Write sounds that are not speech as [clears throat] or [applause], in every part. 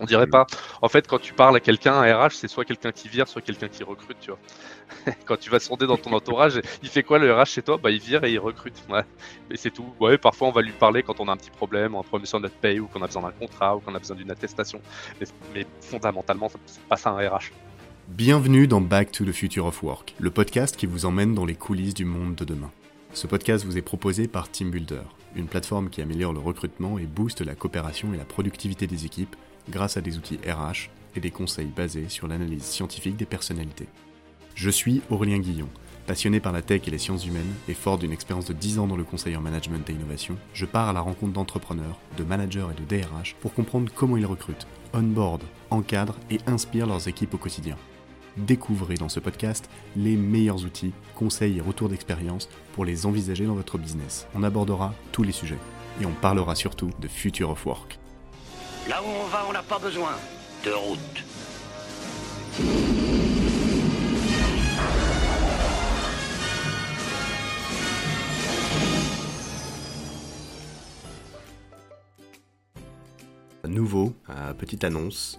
On dirait pas. En fait, quand tu parles à quelqu'un, un RH, c'est soit quelqu'un qui vire, soit quelqu'un qui recrute, tu vois. [laughs] quand tu vas sonder dans ton entourage, il fait quoi le RH chez toi? Bah, il vire et il recrute. Ouais. Et c'est tout. Ouais, parfois on va lui parler quand on a un petit problème, un problème sur notre paye, ou qu'on a besoin d'un contrat, ou qu'on a besoin d'une attestation. Mais, mais fondamentalement, c'est pas ça un RH. Bienvenue dans Back to the Future of Work, le podcast qui vous emmène dans les coulisses du monde de demain. Ce podcast vous est proposé par Team Builder, une plateforme qui améliore le recrutement et booste la coopération et la productivité des équipes grâce à des outils RH et des conseils basés sur l'analyse scientifique des personnalités. Je suis Aurélien Guillon. Passionné par la tech et les sciences humaines et fort d'une expérience de 10 ans dans le conseil en management et innovation, je pars à la rencontre d'entrepreneurs, de managers et de DRH pour comprendre comment ils recrutent, onboard, encadrent et inspirent leurs équipes au quotidien. Découvrez dans ce podcast les meilleurs outils, conseils et retours d'expérience pour les envisager dans votre business. On abordera tous les sujets et on parlera surtout de Future of Work. Là où on va, on n'a pas besoin de route. Nouveau, euh, petite annonce,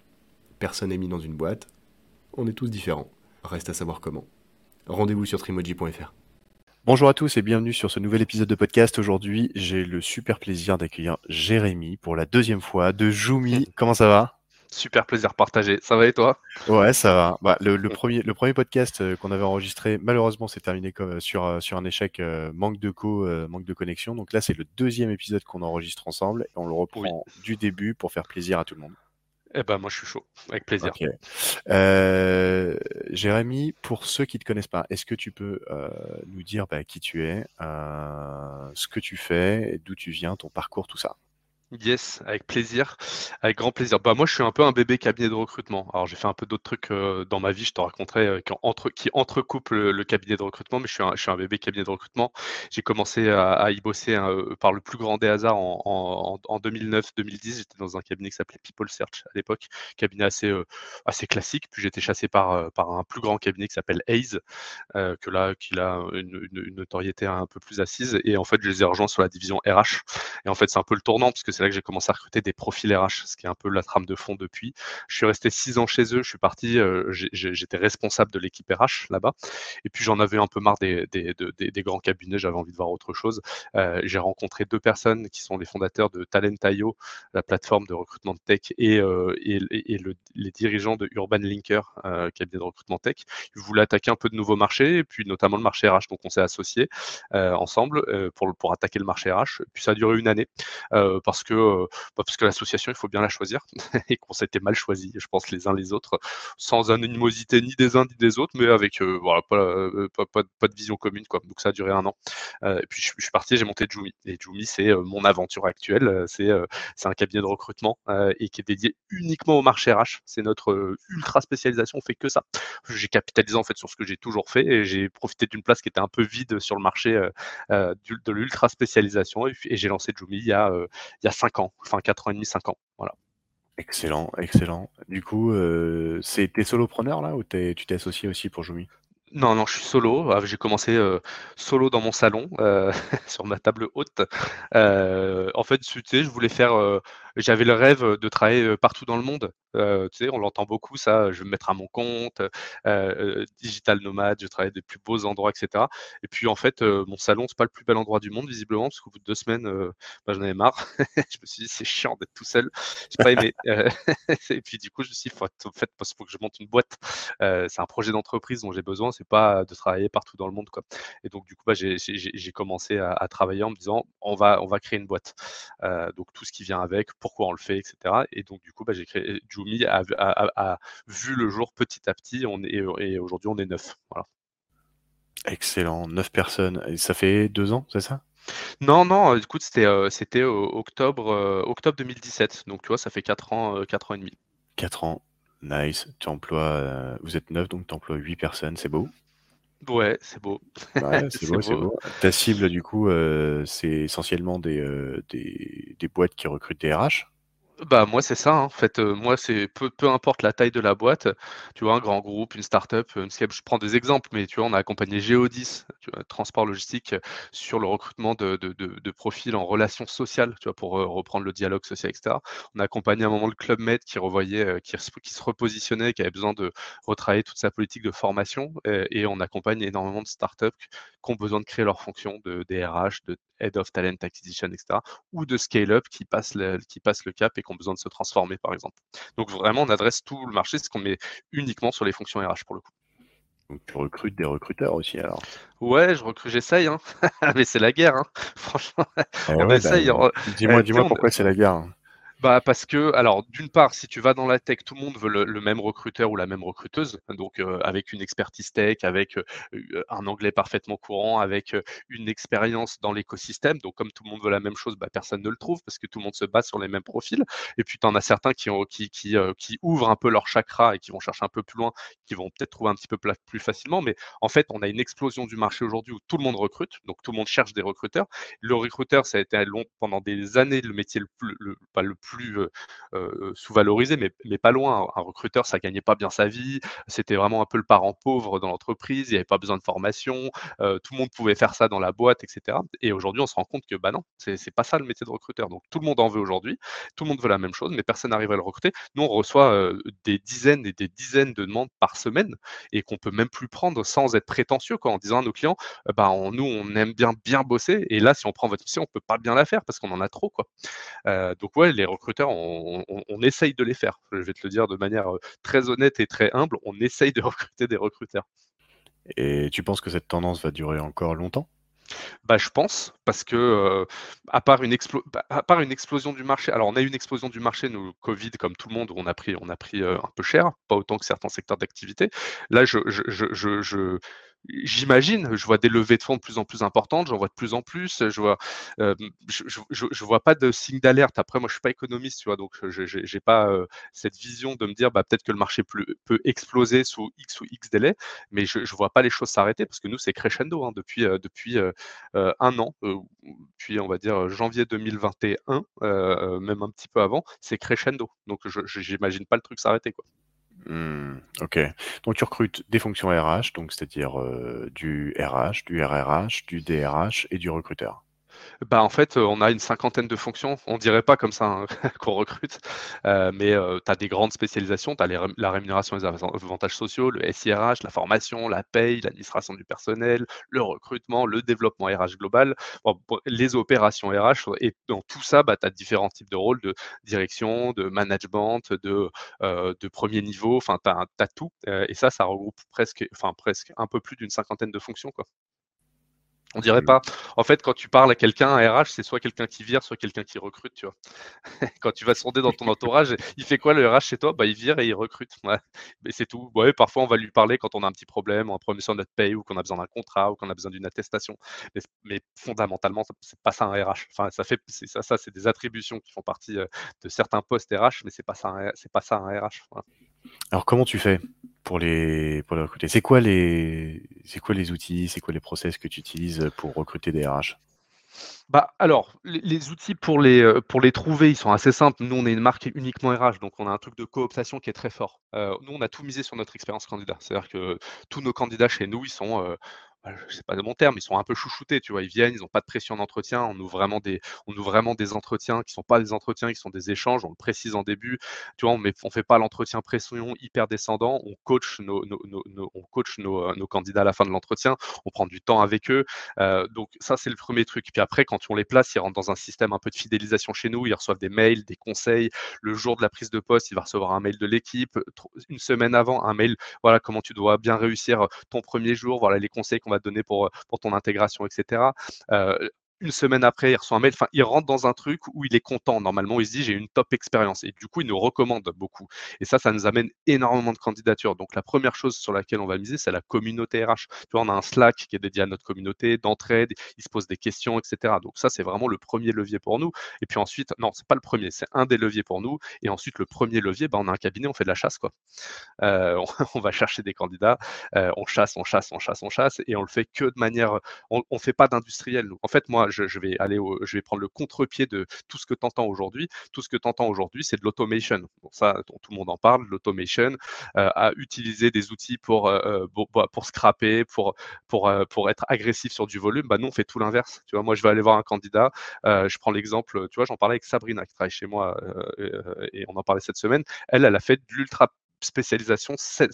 personne n'est mis dans une boîte, on est tous différents. Reste à savoir comment. Rendez-vous sur trimoji.fr. Bonjour à tous et bienvenue sur ce nouvel épisode de podcast. Aujourd'hui, j'ai le super plaisir d'accueillir Jérémy pour la deuxième fois de Joumi. [laughs] Comment ça va? Super plaisir partagé. Ça va et toi? Ouais, ça va. Bah, le, premier, le premier podcast euh, qu'on avait enregistré, malheureusement, s'est terminé comme, euh, sur, euh, sur un échec, manque de co, manque de connexion. Donc là, c'est le deuxième épisode qu'on enregistre ensemble et on le reprend du début pour faire plaisir à tout le monde. Eh ben moi je suis chaud, avec plaisir. Euh, Jérémy, pour ceux qui ne te connaissent pas, est-ce que tu peux euh, nous dire bah, qui tu es, euh, ce que tu fais, d'où tu viens, ton parcours, tout ça? Yes, avec plaisir, avec grand plaisir. Bah moi, je suis un peu un bébé cabinet de recrutement. Alors, j'ai fait un peu d'autres trucs euh, dans ma vie, je te raconterai, euh, qui, entre, qui entrecoupent le, cabinet de recrutement, mais je suis un, je suis un bébé cabinet de recrutement. J'ai commencé à, y bosser hein, euh, par le plus grand des hasards en, en, 2009-2010. J'étais dans un cabinet qui s'appelait People Search à l'époque, cabinet assez, assez classique. Puis j'étais chassé par, par un plus grand cabinet qui s'appelle Hayes, que là, qui a une, une, notoriété un peu plus assise. Et en fait, je les ai rejoints sur la division RH. Et en fait, c'est un peu le tournant, parce que c'est là que j'ai commencé à recruter des profils RH, ce qui est un peu la trame de fond depuis. Je suis resté six ans chez eux, je suis parti, euh, j'étais responsable de l'équipe RH là-bas, et puis j'en avais un peu marre des, grands cabinets, j'avais envie de voir autre chose. Euh, j'ai rencontré deux personnes qui sont les fondateurs de Talent.io, la plateforme de recrutement de tech, et, euh, les dirigeants de Urban Linker, cabinet de recrutement tech. Ils voulaient attaquer un peu de nouveaux marchés, et puis notamment le marché RH, donc on s'est associés ensemble pour attaquer le marché RH. Puis ça a duré une année parce que euh, bah, parce que l'association, il faut bien la choisir [laughs] et qu'on s'était mal choisi, je pense, les uns les autres, sans animosité ni des uns ni des autres, mais avec euh, euh, pas, pas, de vision commune. Quoi. Donc ça a duré un an. et puis je, suis parti, j'ai monté Jumi. Et Jumi, c'est mon aventure actuelle. C'est c'est un cabinet de recrutement et qui est dédié uniquement au marché RH. C'est notre ultra spécialisation, on fait que ça. J'ai capitalisé en fait sur ce que j'ai toujours fait et j'ai profité d'une place qui était un peu vide sur le marché de l'ultra spécialisation et, j'ai lancé Jumi il y a, il y a 5 ans, enfin 4 ans et demi, 5 ans. Voilà. Excellent, excellent. Du coup, euh, c'est t'es solopreneur là ou tu t'es associé aussi pour Jumi Non, non, je suis solo. Ah, j'ai commencé, heu, solo dans mon salon, heu, [laughs] sur ma table haute. Heu, en fait, tu sais, je voulais faire, j'avais le rêve, de travailler, partout dans le monde. Tu sais, on l'entend beaucoup ça, je vais me mettre à mon compte, digital nomade, je travaille des plus beaux endroits et cetera et puis en fait, mon salon, c'est pas le plus bel endroit du monde visiblement parce qu'au bout de 2 semaines, bah, j'en avais marre. [laughs] Je me suis dit: «C'est chiant d'être tout seul». J'ai pas aimé, [laughs] et puis du coup, je me suis dit: «Faut en fait, faut que je monte une boîte». C'est un projet d'entreprise dont j'ai besoin, c'est pas de travailler partout dans le monde, quoi. Et donc du coup, bah, j'ai commencé à à travailler en me disant: «On va on va créer une boîte». Heu, donc tout ce qui vient avec, pourquoi on le fait, et cetera. Et donc du coup, bah, j'ai créé Joomy a a a a vu le jour petit à petit. On est et aujourd'hui, on est 9, voilà. Excellent, 9 personnes et ça fait 2 ans, c'est ça? Non, non, écoute, c'était, heu, c'était o octobre, heu, octobre 2017. Donc tu vois, ça fait 4 ans, heu, 4 ans et demi. 4 ans, nice. Tu emploies, heu, vous êtes 9 donc tu emploies 8 personnes, c'est beau. Ouais, c'est beau. Ouais, [laughs] c'est beau, c'est beau. beau. Ta cible du coup, heu, c'est essentiellement des, heu, des des boîtes qui recrutent des RH? Bah, moi, c'est ça, hein. En fait, heu, moi, c'est peu peu importe la taille de la boîte, tu vois, un grand groupe, une start-up, je prends des exemples, mais tu vois, on a accompagné Géodis, transport logistique, sur le recrutement de profils en relations sociales, tu vois, pour, heu, reprendre le dialogue social et cetera. On a accompagné à un moment le Club Med qui revoyait, heu, qui se qui se repositionnait, qui avait besoin de retravailler toute sa politique de formation, et on accompagne énormément de start-up qui ont besoin de créer leur fonction de DRH, de Head of Talent Acquisition et cetera ou de scale-up qui passent le qui passent le cap et qui ont besoin de se transformer, par exemple. Donc vraiment, on adresse tout le marché, ce qu'on met uniquement sur les fonctions RH pour le coup. Donc tu recrutes des recruteurs aussi alors? Ouais, je recrute, j'essaye, hein, [laughs] mais c'est la guerre, hein. Franchement, [laughs] on ouais, bah, dis-moi sais, dis-moi pourquoi c'est la guerre? Bah, parce que alors d'une part, si tu vas dans la tech, tout le monde veut le même recruteur ou la même recruteuse, donc heu, avec une expertise tech, avec, heu, un anglais parfaitement courant, avec, heu, une expérience dans l'écosystème. Donc comme tout le monde veut la même chose, bah, personne ne le trouve parce que tout le monde se base sur les mêmes profils et puis tu en as certains qui ont qui qui, qui ouvrent un peu leur chakra et qui vont chercher un peu plus loin, qui vont peut-être trouver un petit peu plus facilement. Mais en fait, on a une explosion du marché aujourd'hui où tout le monde recrute, donc tout le monde cherche des recruteurs. Le recruteur, ça a été long pendant des années le métier le plus le pas le plus, heu heu, sous-valorisé, mais mais pas loin. Un recruteur, ça gagnait pas bien sa vie, c'était vraiment un peu le parent pauvre dans l'entreprise, il y avait pas besoin de formation, tout le monde pouvait faire ça dans la boîte et cetera et aujourd'hui, on se rend compte que, bah, non, c'est pas ça le métier de recruteur. Donc tout le monde en veut aujourd'hui, tout le monde veut la même chose, mais personne n'arrive à le recruter. Nous, on reçoit, des dizaines et des dizaines de demandes par semaine et qu'on peut même plus prendre sans être prétentieux, quoi, en disant à nos clients: «Heu, bah, on nous, on aime bien, bien bosser et là, si on prend votre mission, on peut pas bien la faire parce qu'on en a trop, quoi». Donc ouais, les recruteurs, on on on essaye de les faire. Je vais te le dire de manière, heu, très honnête et très humble, on essaye de [laughs] recruter des recruteurs. Et tu penses que cette tendance va durer encore longtemps? Bah, je pense, parce que, heu, à part une explo bah, à part une explosion du marché alors on a eu une explosion du marché, nous, covid, comme tout le monde, où on a pris on a pris, heu, un peu cher, pas autant que certains secteurs d'activité. Là, je je je je je j'imagine, je vois des levées de fonds de plus en plus importantes, j'en vois de plus en plus, je vois, hem, je vois pas de signe d'alerte. Après, moi, je suis pas économiste, tu vois? Donc, j'ai pas, heu, cette vision de me dire: «Bah, peut-être que le marché peut exploser sous X ou X délai», mais je je vois pas les choses s'arrêter parce que nous, c'est crescendo, hein, depuis, heu, depuis, 1 an, puis on va dire janvier 2021, heu, même un petit peu avant, c'est crescendo. Donc j'imagine pas le truc s'arrêter, quoi. Mmh, OK. Donc tu recrutes des fonctions RH, donc c'est-à-dire, heu, du RH, du RRH, du DRH et du recruteur? Bah, en fait, heu, on a une cinquantaine de fonctions. On dirait pas comme ça, hein, [laughs] qu'on recrute, heu, mais heu, tu as des grandes spécialisations. Tu as la rémunération avan avantages sociaux, le SIRH, la formation, la paye, l'administration du personnel, le recrutement, le développement RH global, les opérations RH et dans tout ça, bah, tu as différents types de rôles de direction, de management, de, de 1er niveau, enfin, tu as tout, et ça, ça regroupe presque presque, un peu plus d'une cinquantaine de fonctions, quoi. On dirait pas. En fait, quand tu parles à quelqu'un, un RH, c'est soit quelqu'un qui vire, soit quelqu'un qui recrute, tu vois? [laughs] Quand tu vas sonder dans ton entourage, il fait quoi le RH chez toi? Bah, il vire et il recrute, mais c'est tout. Ouais, parfois on va lui parler quand on a un petit problème, un problème sur notre paye ou qu'on a besoin d'un contrat ou qu'on a besoin d'une attestation, mais mais fondamentalement, c'est pas ça un RH. Enfin, ça fait c'est ça ça, c'est des attributions qui font partie, heu, de certains postes RH, mais c'est pas ça c'est pas ça un RH. Alors comment tu fais pour les pour recruter? C'est quoi les outils, c'est quoi les process que tu utilises, pour recruter des RH? Bah, alors, les outils pour les, heu, pour les trouver, ils sont assez simples. Nous, on est une marque uniquement RH, donc on a un truc de cooptation qui est très fort. Heu, nous, on a tout misé sur notre expérience candidat. C'est-à-dire que tous nos candidats chez nous, ils sont, heu, bah, je sais pas le bon terme, ils sont un peu chouchoutés, tu vois? Ils viennent, ils ont pas de pression d'entretien. On ouvre vraiment des on ouvre vraiment des entretiens qui sont pas des entretiens, qui sont des échanges. On le précise en début. Tu vois? On on fait pas l'entretien pression hyper descendant. On coach nos on coach heu, nos candidats à la fin de l'entretien. On prend du temps avec eux. Heu, donc ça, c'est le premier truc. Puis après, quand on les place, ils rentrent dans un système un peu de fidélisation chez nous. Ils reçoivent des mails, des conseils. Le jour de la prise de poste, il va recevoir un mail de l'équipe. une semaine avant, un mail, voilà, comment tu dois bien réussir ton premier jour, voilà les conseils qu'on va donner pour, pour ton intégration, etc une semaine après, il reçoit un mail, enfin, il rentre dans un truc où il est content. Normalement, il se dit, j'ai une top expérience. Et du coup, il nous recommande beaucoup. Et ça, ça nous amène énormément de candidatures. Donc, la première chose sur laquelle on va miser, c'est la communauté RH. Tu vois, on a un Slack qui est dédié à notre communauté, d'entraide, il se pose des questions, etc. Donc, ça, c'est vraiment le premier levier pour nous. Et puis ensuite, non, c'est pas le premier, c'est un des leviers pour nous. Et ensuite, le premier levier, bah, on a un cabinet, on fait de la chasse, quoi. Euh, on, [laughs] va chercher des candidats, euh, on chasse, on chasse, on chasse, on chasse, et on le fait que de manière, on, on fait pas d'industriel. En fait, moi, je, vais aller je vais prendre le contre-pied de tout ce que tu entends aujourd'hui. Tout ce que tu entends aujourd'hui, c'est de l'automation. ça, tout le monde en parle, l'automation, euh, à utiliser des outils pour, euh, euh, bah, pour, scraper, pour, pour, pour être agressif sur du volume. Bah, nous, on fait tout l'inverse. Tu vois, moi, je vais aller voir un candidat. je prends l'exemple, tu vois, j'en parlais avec Sabrina qui travaille chez moi et on en parlait cette semaine. Elle, elle a fait de l'ultra spécialisation cette,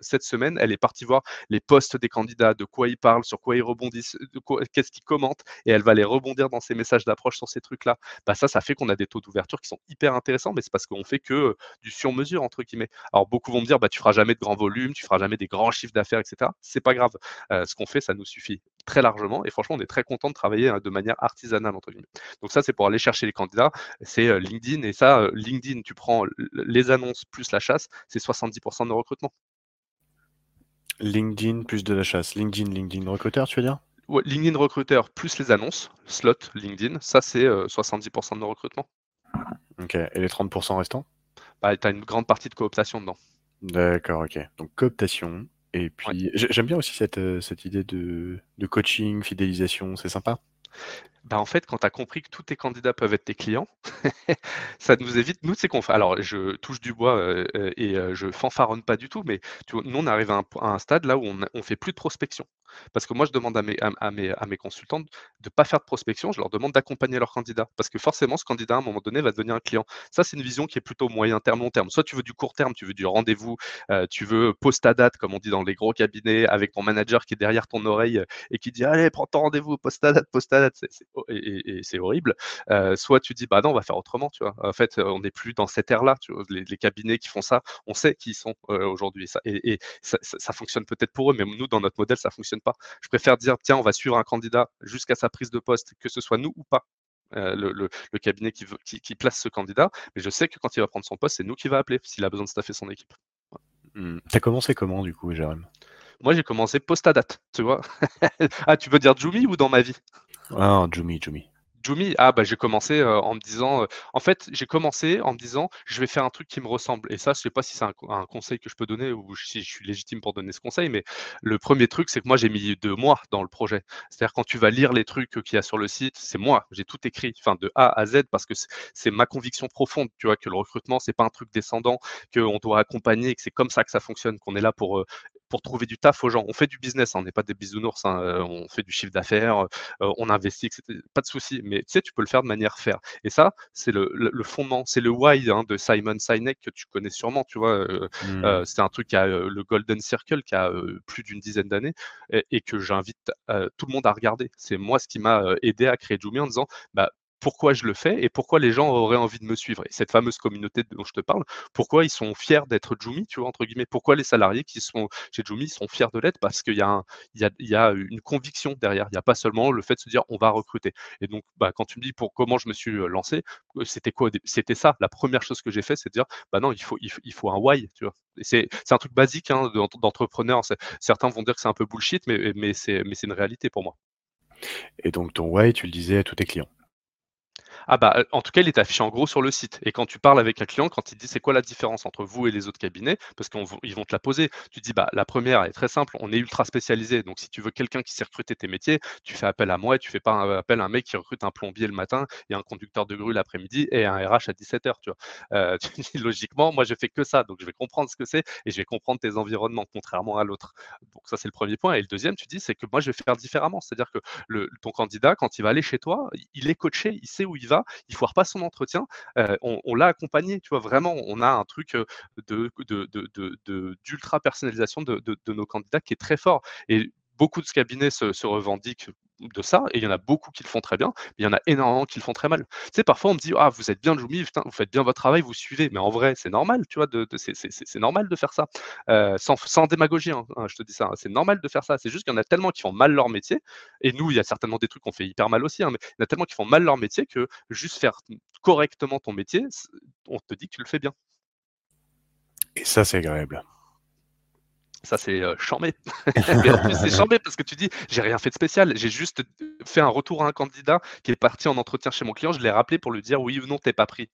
cette, semaine. Elle est partie voir les postes des candidats, de quoi ils parlent, sur quoi ils rebondissent, qu'est-ce qu'ils commentent, et elle va les rebondir dans ses messages d'approche sur ces trucs-là. Bah, ça, ça fait qu'on a des taux d'ouverture qui sont hyper intéressants, mais c'est parce qu'on fait que du sur-mesure, entre guillemets. Alors, beaucoup vont me dire, bah, tu feras jamais de grands volumes, tu feras jamais des grands chiffres d'affaires, etc. C'est pas grave. ce qu'on fait, ça nous suffit très largement, et franchement, on est très content de travailler hein, de manière artisanale, entre guillemets. Donc ça, c'est pour aller chercher les candidats, c'est LinkedIn, et ça, LinkedIn, tu prends les annonces plus la chasse, c'est 70% de nos recrutements. LinkedIn plus de la chasse. LinkedIn, LinkedIn recruteur, tu veux dire? LinkedIn recruteur plus les annonces, slot LinkedIn, ça c'est 70% de nos recrutements. Ok, et les 30% restants? Bah, Tu as une grande partie de cooptation dedans. D'accord, ok. Donc cooptation, et puis j'aime bien aussi cette, euh, cette idée de, de coaching, fidélisation, c'est sympa. Bah, en fait, quand tu as compris que tous tes candidats peuvent être tes clients, [laughs] ça nous évite, nous, c'est qu'on fait. Alors, je touche du bois euh, euh, et euh, je fanfaronne pas du tout, mais tu nous, on arrive à un, stade là où on, on fait plus de prospection. Parce que moi, je demande à mes, à, mes, à mes consultants de ne pas faire de prospection, je leur demande d'accompagner leurs candidats. Parce que forcément, ce candidat, à un moment donné, va devenir un client. Ça, c'est une vision qui est plutôt moyen terme, long terme. Soit tu veux du court terme, tu veux du rendez-vous, tu veux post à date, comme on dit dans les gros cabinets, avec ton manager qui est derrière ton oreille et qui dit Allez, prends ton rendez-vous, post à date, post à date. Et, c'est horrible. soit tu dis, bah non, on va faire autrement, tu vois. En fait, on n'est plus dans cette ère-là. Les, cabinets qui font ça, on sait qui ils sont aujourd'hui. Et, ça, fonctionne peut-être pour eux, mais nous, dans notre modèle, ça fonctionne pas. Je préfère dire, tiens, on va suivre un candidat jusqu'à sa prise de poste, que ce soit nous ou pas. le, le, cabinet qui, veut, qui, qui, place ce candidat, mais je sais que quand il va prendre son poste, c'est nous qui va appeler s'il a besoin de staffer son équipe. Mmh. Tu as commencé comment du coup, Jérôme Moi, j'ai commencé post à date, tu vois. [laughs] ah, tu veux dire Jumi ou dans ma vie? Ah, Jumi, Jumi. Jumi, ah bah j'ai commencé en me disant, en fait j'ai commencé en me disant je vais faire un truc qui me ressemble et ça je sais pas si c'est un, conseil que je peux donner ou si je suis légitime pour donner ce conseil, mais le premier truc c'est que moi j'ai mis deux mois dans le projet. C'est-à-dire quand tu vas lire les trucs qu'il y a sur le site, c'est moi, j'ai tout écrit, enfin de A à Z parce que c'est ma conviction profonde, tu vois, que le recrutement c'est pas un truc descendant, qu'on doit accompagner, que c'est comme ça que ça fonctionne, qu'on est là pour pour trouver du taf aux gens. On fait du business, hein, on n'est pas des bisounours, hein, euh, on fait du chiffre d'affaires, euh, on investit, etc. Pas de souci, mais tu sais, tu peux le faire de manière faire. Et ça, c'est le, fondement, c'est le why hein, de Simon Sinek que tu connais sûrement, tu vois. Euh, mmh. c'est un truc qui a le Golden Circle qui a plus d'une dizaine d'années et, que j'invite tout le monde à regarder. C'est moi ce qui m'a aidé à créer Jumi en disant, bah, pourquoi je le fais et pourquoi les gens auraient envie de me suivre. Et cette fameuse communauté dont je te parle, pourquoi ils sont fiers d'être Jumi, tu vois, entre guillemets, pourquoi les salariés qui sont chez Jumi sont fiers de l'être? Parce qu'il y, a une conviction derrière. Il n'y a pas seulement le fait de se dire on va recruter. Et donc, bah, quand tu me dis pour comment je me suis lancé, c'était quoi C'était ça. La première chose que j'ai fait, c'est de dire bah non, il faut, un why. C'est un truc basique hein, d'entrepreneur. Certains vont dire que c'est un peu bullshit, mais, mais c'est une réalité pour moi. Et donc ton why, tu le disais à tous tes clients? Ah bah, euh, en tout cas, il est affiché en gros sur le site. Et quand tu parles avec un client, quand il dit c'est quoi la différence entre vous et les autres cabinets, parce qu'ils vont te la poser, tu dis bah la première est très simple, on est ultra spécialisé. Donc si tu veux quelqu'un qui sait recruter tes métiers, tu fais appel à moi et tu fais pas appel à un mec qui recrute un plombier le matin et un conducteur de grue l'après-midi et un RH à 17h. Tu. Euh, [laughs] logiquement, moi je fais que ça, donc je vais comprendre ce que c'est et je vais comprendre tes environnements, contrairement à l'autre. Donc ça c'est le premier point. Et le deuxième, tu dis, c'est que moi je vais faire différemment. C'est-à-dire que le, ton candidat, quand il va aller chez toi, il est coaché, il sait où il va, il foire pas son entretien. On, l'a accompagné, tu vois, vraiment, on a un truc d'ultra personnalisation de, nos candidats qui est très fort. Et beaucoup de cabinets se revendiquent de ça, et il y en a beaucoup qui le font très bien, mais il y en a énormément qui le font très mal. Tu sais, parfois on me dit Ah, vous êtes bien Joumi, vous faites bien votre travail, vous suivez, mais en vrai, c'est normal, tu vois, de, c'est normal de faire ça. Euh, sans, sans, démagogie, hein, hein, je te dis ça, hein, c'est normal de faire ça. C'est juste qu'il y en a tellement qui font mal leur métier, et nous, il y a certainement des trucs qu'on fait hyper mal aussi, mais il y en a tellement qui font mal leur métier que juste faire correctement ton métier, on te dit que tu le fais bien. Et ça, c'est agréable. Ça, c'est euh, chambé. [laughs] [laughs] c'est chambé parce que tu dis, j'ai rien fait de spécial. J'ai juste fait un retour à un candidat qui est parti en entretien chez mon client. Je l'ai rappelé pour lui dire oui ou non, t'es pas pris.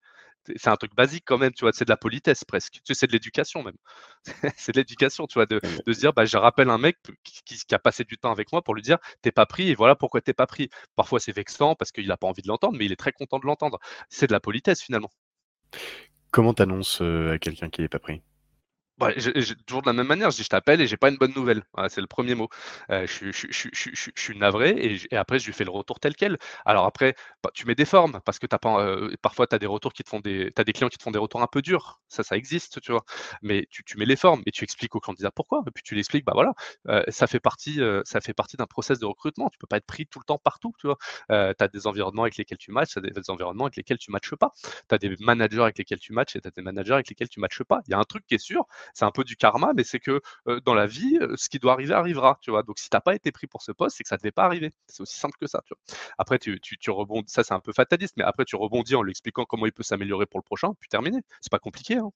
C'est un truc basique quand même, tu vois, c'est de la politesse presque. Tu sais, c'est de l'éducation même. [laughs] c'est de l'éducation, tu vois, de, de, se dire, bah, je rappelle un mec qui, qui, a passé du temps avec moi pour lui dire, t'es pas pris et voilà pourquoi t'es pas pris. Parfois, c'est vexant parce qu'il n'a pas envie de l'entendre, mais il est très content de l'entendre. C'est de la politesse finalement. Comment t'annonces euh, à quelqu'un qui n'est pas pris? Bah, toujours de la même manière, je dis je t'appelle et j'ai pas une bonne nouvelle. c'est le premier mot. Euh, je, je, je, je, suis navré et, après je lui fais le retour tel quel. Alors après, bah, tu mets des formes parce que as pas, euh, parfois tu as des retours qui te font des, as des clients qui te font des retours un peu durs. Ça, ça existe, tu vois. Mais tu, mets les formes et tu expliques au candidat pourquoi. Et puis tu l'expliques, bah voilà, euh, ça fait partie, ça fait partie d'un process de recrutement. Tu peux pas être pris tout le temps partout, tu vois. tu as des environnements avec lesquels tu matches, tu as des, environnements avec lesquels tu matches pas. Tu as des managers avec lesquels tu matches et tu as des managers avec lesquels tu matches pas. Il y a un truc qui est sûr, c'est un peu du karma, mais c'est que dans la vie, ce qui doit arriver arrivera, tu vois? Donc si tu n'as pas été pris pour ce poste, c'est que ça ne devait pas arriver. C'est aussi simple que ça. Après, tu, rebondis, ça c'est un peu fataliste, mais après tu rebondis en lui expliquant comment il peut s'améliorer pour le prochain, puis terminer. C'est pas compliqué. Hein.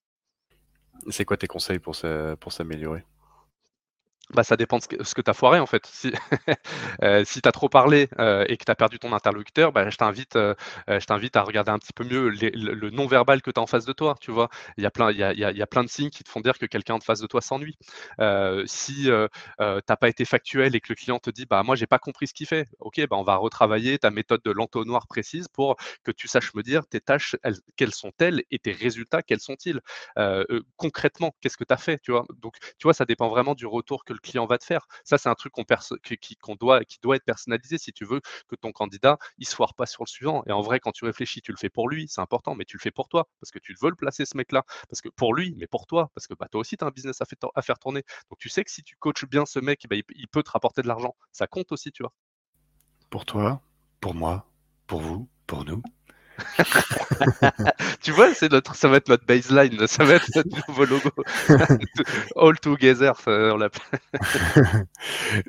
C'est quoi tes conseils pour s'améliorer? Bah, ça dépend de ce que, tu as foiré en fait. Si, [laughs] euh, si tu as trop parlé euh, et que tu as perdu ton interlocuteur, bah, je t'invite euh, à regarder un petit peu mieux le, non-verbal que tu as en face de toi. Tu vois, il y, a plein, y a, y a plein de signes qui te font dire que quelqu'un en face de toi s'ennuie. si tu n'as pas été factuel et que le client te dit bah, Moi, j'ai pas compris ce qu'il fait, ok, bah, on va retravailler ta méthode de l'entonnoir précise pour que tu saches me dire tes tâches, quelles sont-elles et tes résultats, quels sont-ils Concrètement, qu'est-ce que tu as fait tu vois Donc, tu vois, ça dépend vraiment du retour que le client va te faire. Ça, c'est un truc qu'on doit, qui doit être personnalisé si tu veux que ton candidat, il se foire pas sur le suivant. Et en vrai, quand tu réfléchis, tu le fais pour lui, c'est important, mais tu le fais pour toi, parce que tu veux le placer, ce mec-là, parce que pour lui, mais pour toi, parce que bah, toi aussi, tu as un business à, faire tourner. Donc tu sais que si tu coaches bien ce mec, bah, il peut te rapporter de l'argent. Ça compte aussi, tu vois. Pour toi, pour moi, pour vous, pour nous. [laughs] tu vois, c'est notre, ça va être notre baseline, ça va être notre nouveau logo. [laughs] All together, ça, [laughs]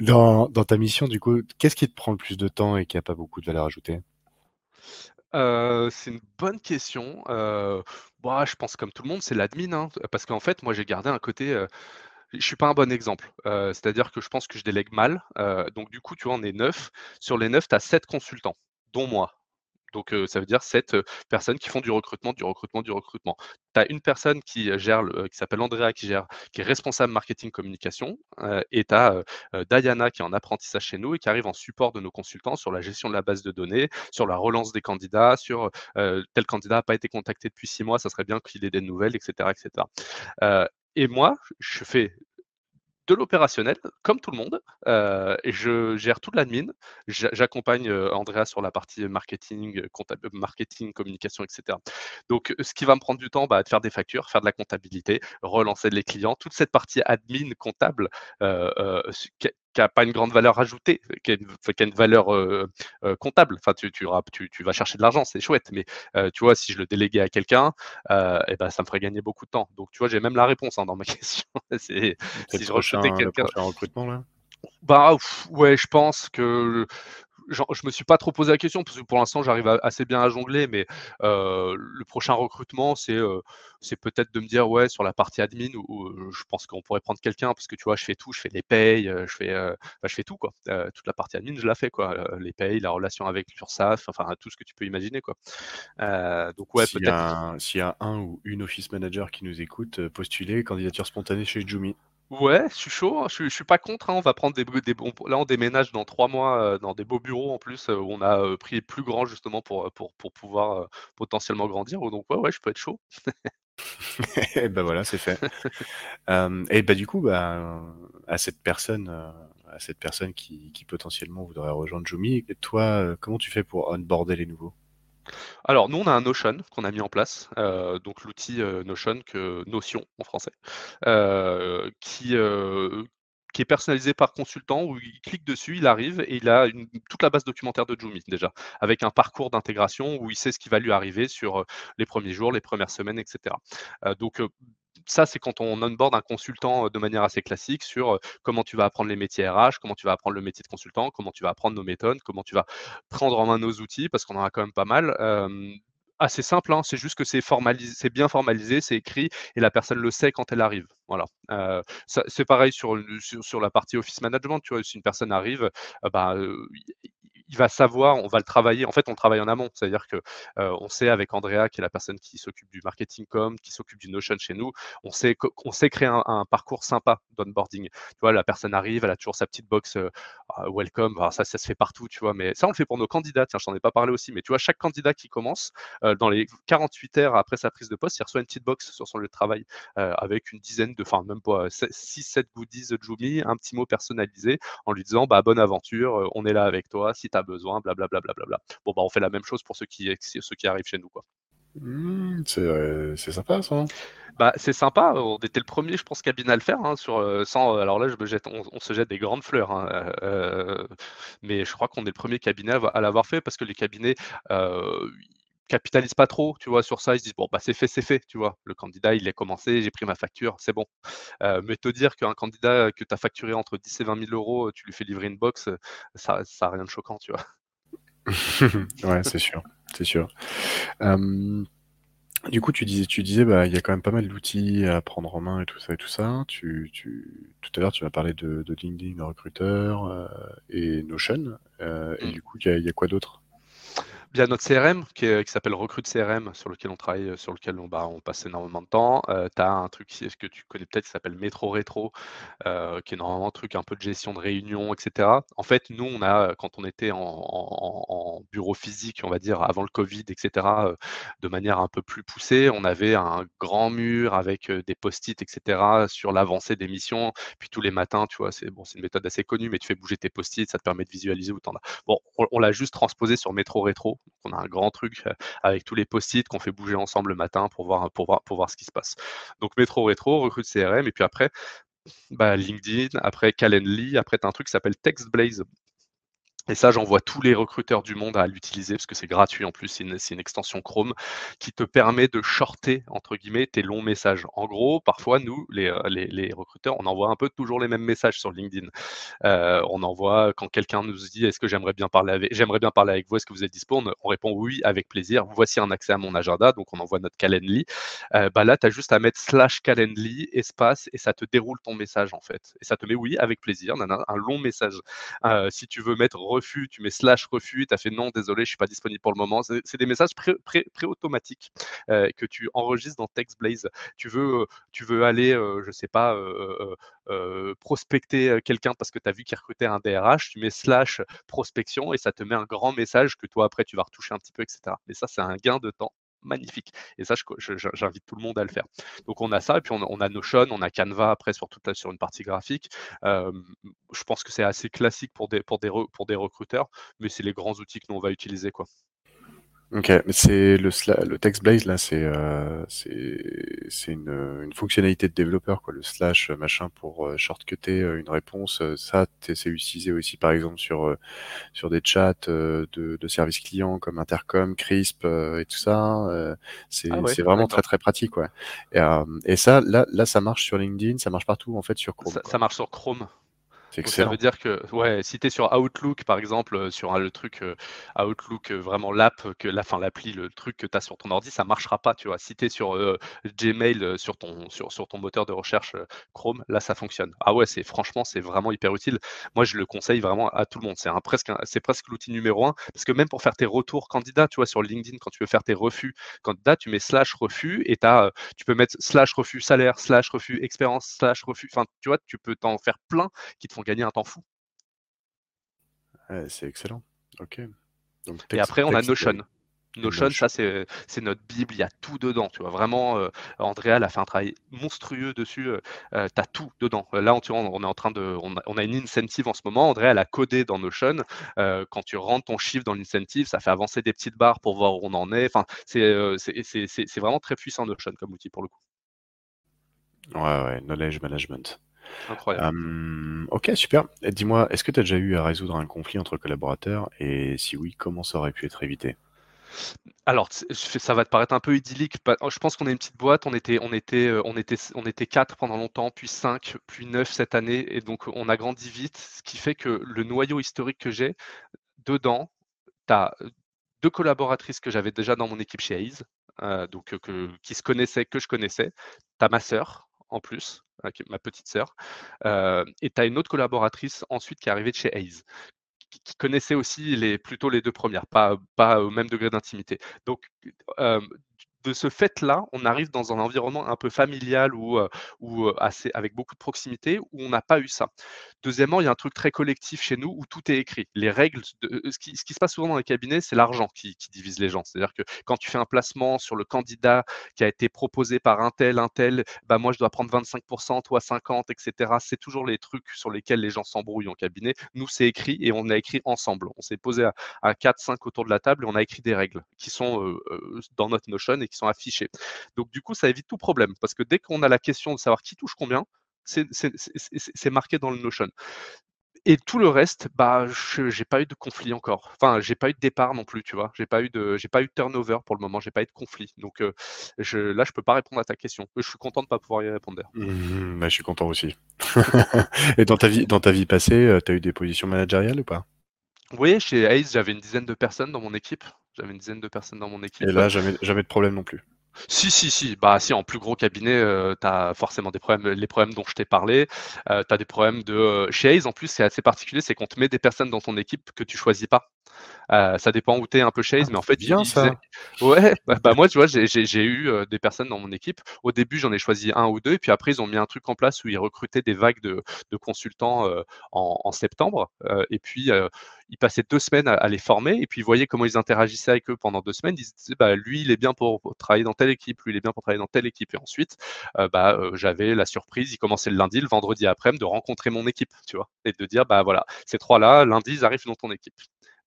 dans, dans, ta mission, du coup, qu'est-ce qui te prend le plus de temps et qui n'a pas beaucoup de valeur ajoutée? Euh, c'est une bonne question. Euh, bah, je pense comme tout le monde, c'est l'admin, hein, parce qu'en fait, moi, j'ai gardé un côté. Euh, je suis pas un bon exemple. Euh, c'est-à-dire que je pense que je délègue mal. donc, du coup, tu vois, on est neuf. Sur les neuf, tu as sept consultants, dont moi. Donc, ça veut dire sept personnes qui font du recrutement, du recrutement, du recrutement. Tu as une personne qui gère, qui s'appelle Andrea, qui gère, qui est responsable marketing communication, et tu as Diana qui est en apprentissage chez nous et qui arrive en support de nos consultants sur la gestion de la base de données, sur la relance des candidats, sur tel candidat n'a pas été contacté depuis six mois, ça serait bien qu'il ait des nouvelles, etc. etc. et moi, je fais de l'opérationnel, comme tout le monde, euh, et je gère toute l'admin. J'accompagne euh, Andrea sur la partie marketing, euh, marketing, communication, etc. Donc, ce qui va me prendre du temps, bah, de faire des factures, faire de la comptabilité, relancer les clients, toute cette partie admin comptable qui n'a pas une grande valeur ajoutée, qui a une, valeur euh, euh, comptable. Enfin, tu, tu, tu, vas chercher de l'argent, c'est chouette, mais euh, tu vois, si je le déléguais à quelqu'un, eh ben, ça me ferait gagner beaucoup de temps. Donc, tu vois, j'ai même la réponse hein, dans ma [laughs] question. si je rejetais quelqu'un. recrutement là? Bah ouais, je pense que je me suis pas trop posé la question parce que pour l'instant j'arrive assez bien à jongler, mais le prochain recrutement c'est c'est peut-être de me dire ouais sur la partie admin où, je pense qu'on pourrait prendre quelqu'un parce que tu vois je fais tout, je fais les payes, je fais bah, je fais tout quoi, toute la partie admin je la fais quoi, les payes, la relation avec l'URSSAF, enfin tout ce que tu peux imaginer quoi. donc ouais peut-être. S'il y a un ou une office manager qui nous écoute, postuler candidature spontanée chez Jumi. Ouais, je suis chaud, hein, je, suis pas contre. Hein, on va prendre des, bons. Là, on déménage dans trois mois euh, dans des beaux bureaux en plus où on a euh, pris plus grand justement pour, pour, pour pouvoir potentiellement grandir. Donc ouais, ouais, je peux être chaud. et [laughs] ben voilà, c'est fait. et bah du coup, bah, à cette personne, à cette personne qui, qui potentiellement voudrait rejoindre Jumi, toi, comment tu fais pour onboarder les nouveaux? Alors, nous, on a un Notion qu'on a mis en place, euh, donc l'outil euh, Notion, que Notion en français, euh, qui, qui est personnalisé par consultant où il clique dessus, il arrive et il a toute la base documentaire de Jumi déjà, avec un parcours d'intégration où il sait ce qui va lui arriver sur les premiers jours, les premières semaines, etc. donc ça, c'est quand on onboard un consultant de manière assez classique sur comment tu vas apprendre les métiers RH, comment tu vas apprendre le métier de consultant, comment tu vas apprendre nos méthodes, comment tu vas prendre en main nos outils, parce qu'on en a quand même pas mal. assez simple, hein, c'est juste que c'est formalisé, bien formalisé, c'est écrit et la personne le sait quand elle arrive. Voilà. c'est pareil sur, sur, la partie office management. Tu vois, si une personne arrive, bah, il va savoir, on va le travailler. En fait, on le travaille en amont. C'est-à-dire que euh, on sait avec Andrea, qui est la personne qui s'occupe du marketing com, qui s'occupe du Notion chez nous, on sait, qu'on sait créer un, parcours sympa d'onboarding. Tu vois, la personne arrive, elle a toujours sa petite box euh, ah, welcome. ça, ça se fait partout, tu vois. Mais ça, on le fait pour nos candidats. Tiens, je t'en ai pas parlé aussi. Mais tu vois, chaque candidat qui commence, euh, dans les 48 heures après sa prise de poste, il reçoit une petite box sur son lieu de travail avec une dizaine de, enfin, même pas 6-7 goodies Jumi, un petit mot personnalisé en lui disant, bah, bonne aventure, on est là avec toi. Tu besoin, blablabla. Bla, bla, bla, Bon, bah, on fait la même chose pour ceux qui, ceux qui arrivent chez nous. Quoi. Mmh, c'est sympa ça. Hein. Bah, c'est sympa, on était le premier, je pense, cabine à le faire. Hein, sur, euh, sans, alors là, je me jette, on, se jette des grandes fleurs. Hein, euh, euh, mais je crois qu'on est le premier cabinet à, l'avoir fait parce que les cabinets capitalisent pas trop, tu vois, sur ça. Ils se disent, bon, bah, c'est fait, c'est fait, tu vois. Le candidat, il est commencé, j'ai pris ma facture, c'est bon. mais te dire qu'un candidat que tu as facturé entre 10 et 20 000 euros, tu lui fais livrer une box, ça n'a rien de choquant, tu vois. [laughs] ouais, c'est sûr, c'est sûr. du coup, tu disais, tu disais, bah, il y a quand même pas mal d'outils à prendre en main et tout ça et tout ça. Tu, tu, tout à l'heure, tu m'as parlé de, de LinkedIn, Recruiter et Notion. Et mmh. du coup, il y a quoi d'autre? Bien notre CRM qui, s'appelle Recrute CRM, sur lequel on travaille, sur lequel on, bah, on passe énormément de temps. Euh, tu as un truc ce que tu connais peut-être qui s'appelle Métro Rétro, euh, qui est normalement un truc un peu de gestion de réunion, etc. En fait, nous, on a, quand on était en, bureau physique, on va dire, avant le Covid, etc., euh, de manière un peu plus poussée, on avait un grand mur avec des post-it, etc., sur l'avancée des missions. Puis tous les matins, tu vois, c'est bon, une méthode assez connue, mais tu fais bouger tes post-it, ça te permet de visualiser où tu en as. Bon, on l'a juste transposé sur Métro Rétro on a un grand truc avec tous les post-it qu'on fait bouger ensemble le matin pour voir, voir, ce qui se passe. Donc métro rétro, recrute CRM, et puis après, bah, LinkedIn, après Calendly, après tu un truc qui s'appelle TextBlaze. Et ça, j'envoie tous les recruteurs du monde à l'utiliser parce que c'est gratuit en plus, c'est une, extension Chrome qui te permet de shorter, entre guillemets, tes longs messages. En gros, parfois, nous, les, euh, recruteurs, on envoie un peu toujours les mêmes messages sur LinkedIn. Euh, on envoie quand quelqu'un nous dit est-ce que j'aimerais bien parler avec, vous, est-ce que vous êtes dispo on, répond oui, avec plaisir. Voici un accès à mon agenda, donc on envoie notre Calendly. Euh, bah là, tu as juste à mettre slash Calendly, espace, et ça te déroule ton message en fait. Et ça te met oui, avec plaisir, un long message. si tu veux mettre refus, tu mets slash refus, tu as fait non, désolé, je suis pas disponible pour le moment. C'est des messages pré-automatiques euh, que tu enregistres dans TextBlaze. Tu veux, euh, tu veux aller, euh, je sais pas, prospecter quelqu'un parce que tu as vu qu'il recrutait un DRH, tu mets slash prospection et ça te met un grand message que toi après tu vas retoucher un petit peu, etc. Mais ça, c'est un gain de temps magnifique. Et ça, j'invite tout le monde à le faire. Donc on a ça, et puis on, a Notion, on a Canva après sur toute sur une partie graphique. je pense que c'est assez classique pour des, pour des, pour des recruteurs, mais c'est les grands outils que nous on va utiliser quoi. Ok, mais c'est le, le TextBlaze là, c'est euh, c'est une, une fonctionnalité de développeur quoi, le slash machin pour euh, shortcuter euh, une réponse. Euh, ça, c'est utilisé aussi par exemple sur sur des chats de, de services clients comme Intercom, Crisp et tout ça. c'est ah c'est vraiment très très pratique ouais. Et, et ça, là là, ça marche sur LinkedIn, ça marche partout en fait sur Chrome. Ça, ça marche sur Chrome. Donc ça veut dire que ouais, si tu es sur Outlook par exemple, heu, sur un le truc, heu, Outlook, vraiment l'app que la enfin l'appli, le truc que tu as sur ton ordi, ça marchera pas, tu vois? Si tu es sur, Gmail, sur ton sur sur ton moteur de recherche, Chrome, là ça fonctionne. Ah ouais, c'est franchement, c'est vraiment hyper utile. Moi, je le conseille vraiment à tout le monde. C'est un presque un c'est presque l'outil numéro un parce que même pour faire tes retours candidats, tu vois? Sur LinkedIn, quand tu veux faire tes refus candidats, tu mets slash refus et tu as, tu peux mettre slash refus salaire, slash refus expérience, slash refus enfin, tu vois? Tu peux t'en faire plein qui te font gagner un temps fou. Ouais, c'est excellent. OK. Donc Et après, on a Notion. Notion, ça, c'est notre bible, il y a tout dedans, tu vois? Vraiment, heu, Andrea, a fait un travail monstrueux dessus, heu heu, tu as tout dedans. Heu, là, tu vois, on est en train de on a on a une incentive en ce moment. Andrea, elle a codé dans Notion. Heu, quand tu rentres ton chiffre dans l'incentive, ça fait avancer des petites barres pour voir où on en est. Enfin, c'est vraiment très puissant Notion comme outil pour le coup. Ouais, ouais, knowledge management. Incroyable. Hem, OK, super. Dis-moi, est-ce que tu as déjà eu à résoudre un conflit entre collaborateurs? Et si oui, comment ça aurait pu être évité? Alors, ça va te paraître un peu idyllique, je pense qu'on est une petite boîte, on était on était, heu, on était on était 4 pendant longtemps, puis 5, puis 9 cette année et donc on a grandi vite, ce qui fait que le noyau historique que j'ai, dedans, tu as, 2 collaboratrices que j'avais déjà dans mon équipe chez Hays, heu, donc que qui se connaissaient, que je connaissais. Tu as ma sœur, en plus, ma petite sœur, heu et tu as une autre collaboratrice ensuite qui est arrivée de chez Hays qui connaissaient aussi les plutôt les 2 premières, pas pas au même degré d'intimité. Donc, hem, de ce fait-là, on arrive dans un environnement un peu familial ou, heu, ou, heu, assez avec beaucoup de proximité où on n'a pas eu ça. Deuxièmement, il y a un truc très collectif chez nous où tout est écrit. Les règles de ce qui se passe souvent dans les cabinets, c'est l'argent qui divise les gens. C'est-à-dire que quand tu fais un placement sur le candidat qui a été proposé par un tel, un tel, bah, moi je dois prendre 25% toi 50 et cetera. C'est toujours les trucs sur lesquels les gens s'embrouillent en cabinet. Nous, c'est écrit et on a écrit ensemble. On s'est posé à à 4-5 autour de la table et on a écrit des règles qui sont, dans notre Notion et qui sont affichées. Donc du coup, ça évite tout problème parce que dès qu'on a la question de savoir qui touche combien, c'est marqué dans le Notion et tout le reste, bah, je j'ai pas eu de conflit encore. Enfin, j'ai pas eu de départ non plus, tu vois? J'ai pas eu de j'ai pas eu de turnover pour le moment, j'ai pas eu de conflit. Donc heu, je là, je peux pas répondre à ta question. Je suis content de pas pouvoir y répondre d'ailleurs. Mmh bah, je suis content aussi. [laughs] Et dans ta vie dans ta vie passée, heu, tu as eu des positions managériales ou pas? Oui, chez Hays, j'avais une dizaine de personnes dans mon équipe. J'avais une dizaine de personnes dans mon Et équipe, là, jamais jamais de problème non plus? Si, si, si, bah, si, en plus gros cabinet, heu, tu as forcément des problèmes, les problèmes dont je t'ai parlé. Heu, tu as des problèmes de, heu chez Hays, en plus, c'est assez particulier, c'est qu'on te met des personnes dans ton équipe que tu choisis pas. Heu, ça dépend où tu es un peu chez Ah, mais en fait, bien ça! ouais, bah bah, moi, tu vois, j'ai eu, heu, des personnes dans mon équipe. Au début, j'en ai choisi un ou 2, et puis après, ils ont mis un truc en place où ils recrutaient des vagues de de consultants, heu, en en septembre, et puis, ils passaient 2 semaines à à les former et puis ils voyaient comment ils interagissaient avec eux pendant 2 semaines. Ils disaient: «Bah, lui, il est bien pour pour travailler dans telle équipe, lui, il est bien pour travailler dans telle équipe» et ensuite, bah, j'avais la surprise, ils commençaient le lundi, le vendredi après-midi de rencontrer mon équipe, tu vois? Et de dire: «Bah, voilà, ces 3 là, lundi, ils arrivent dans ton équipe».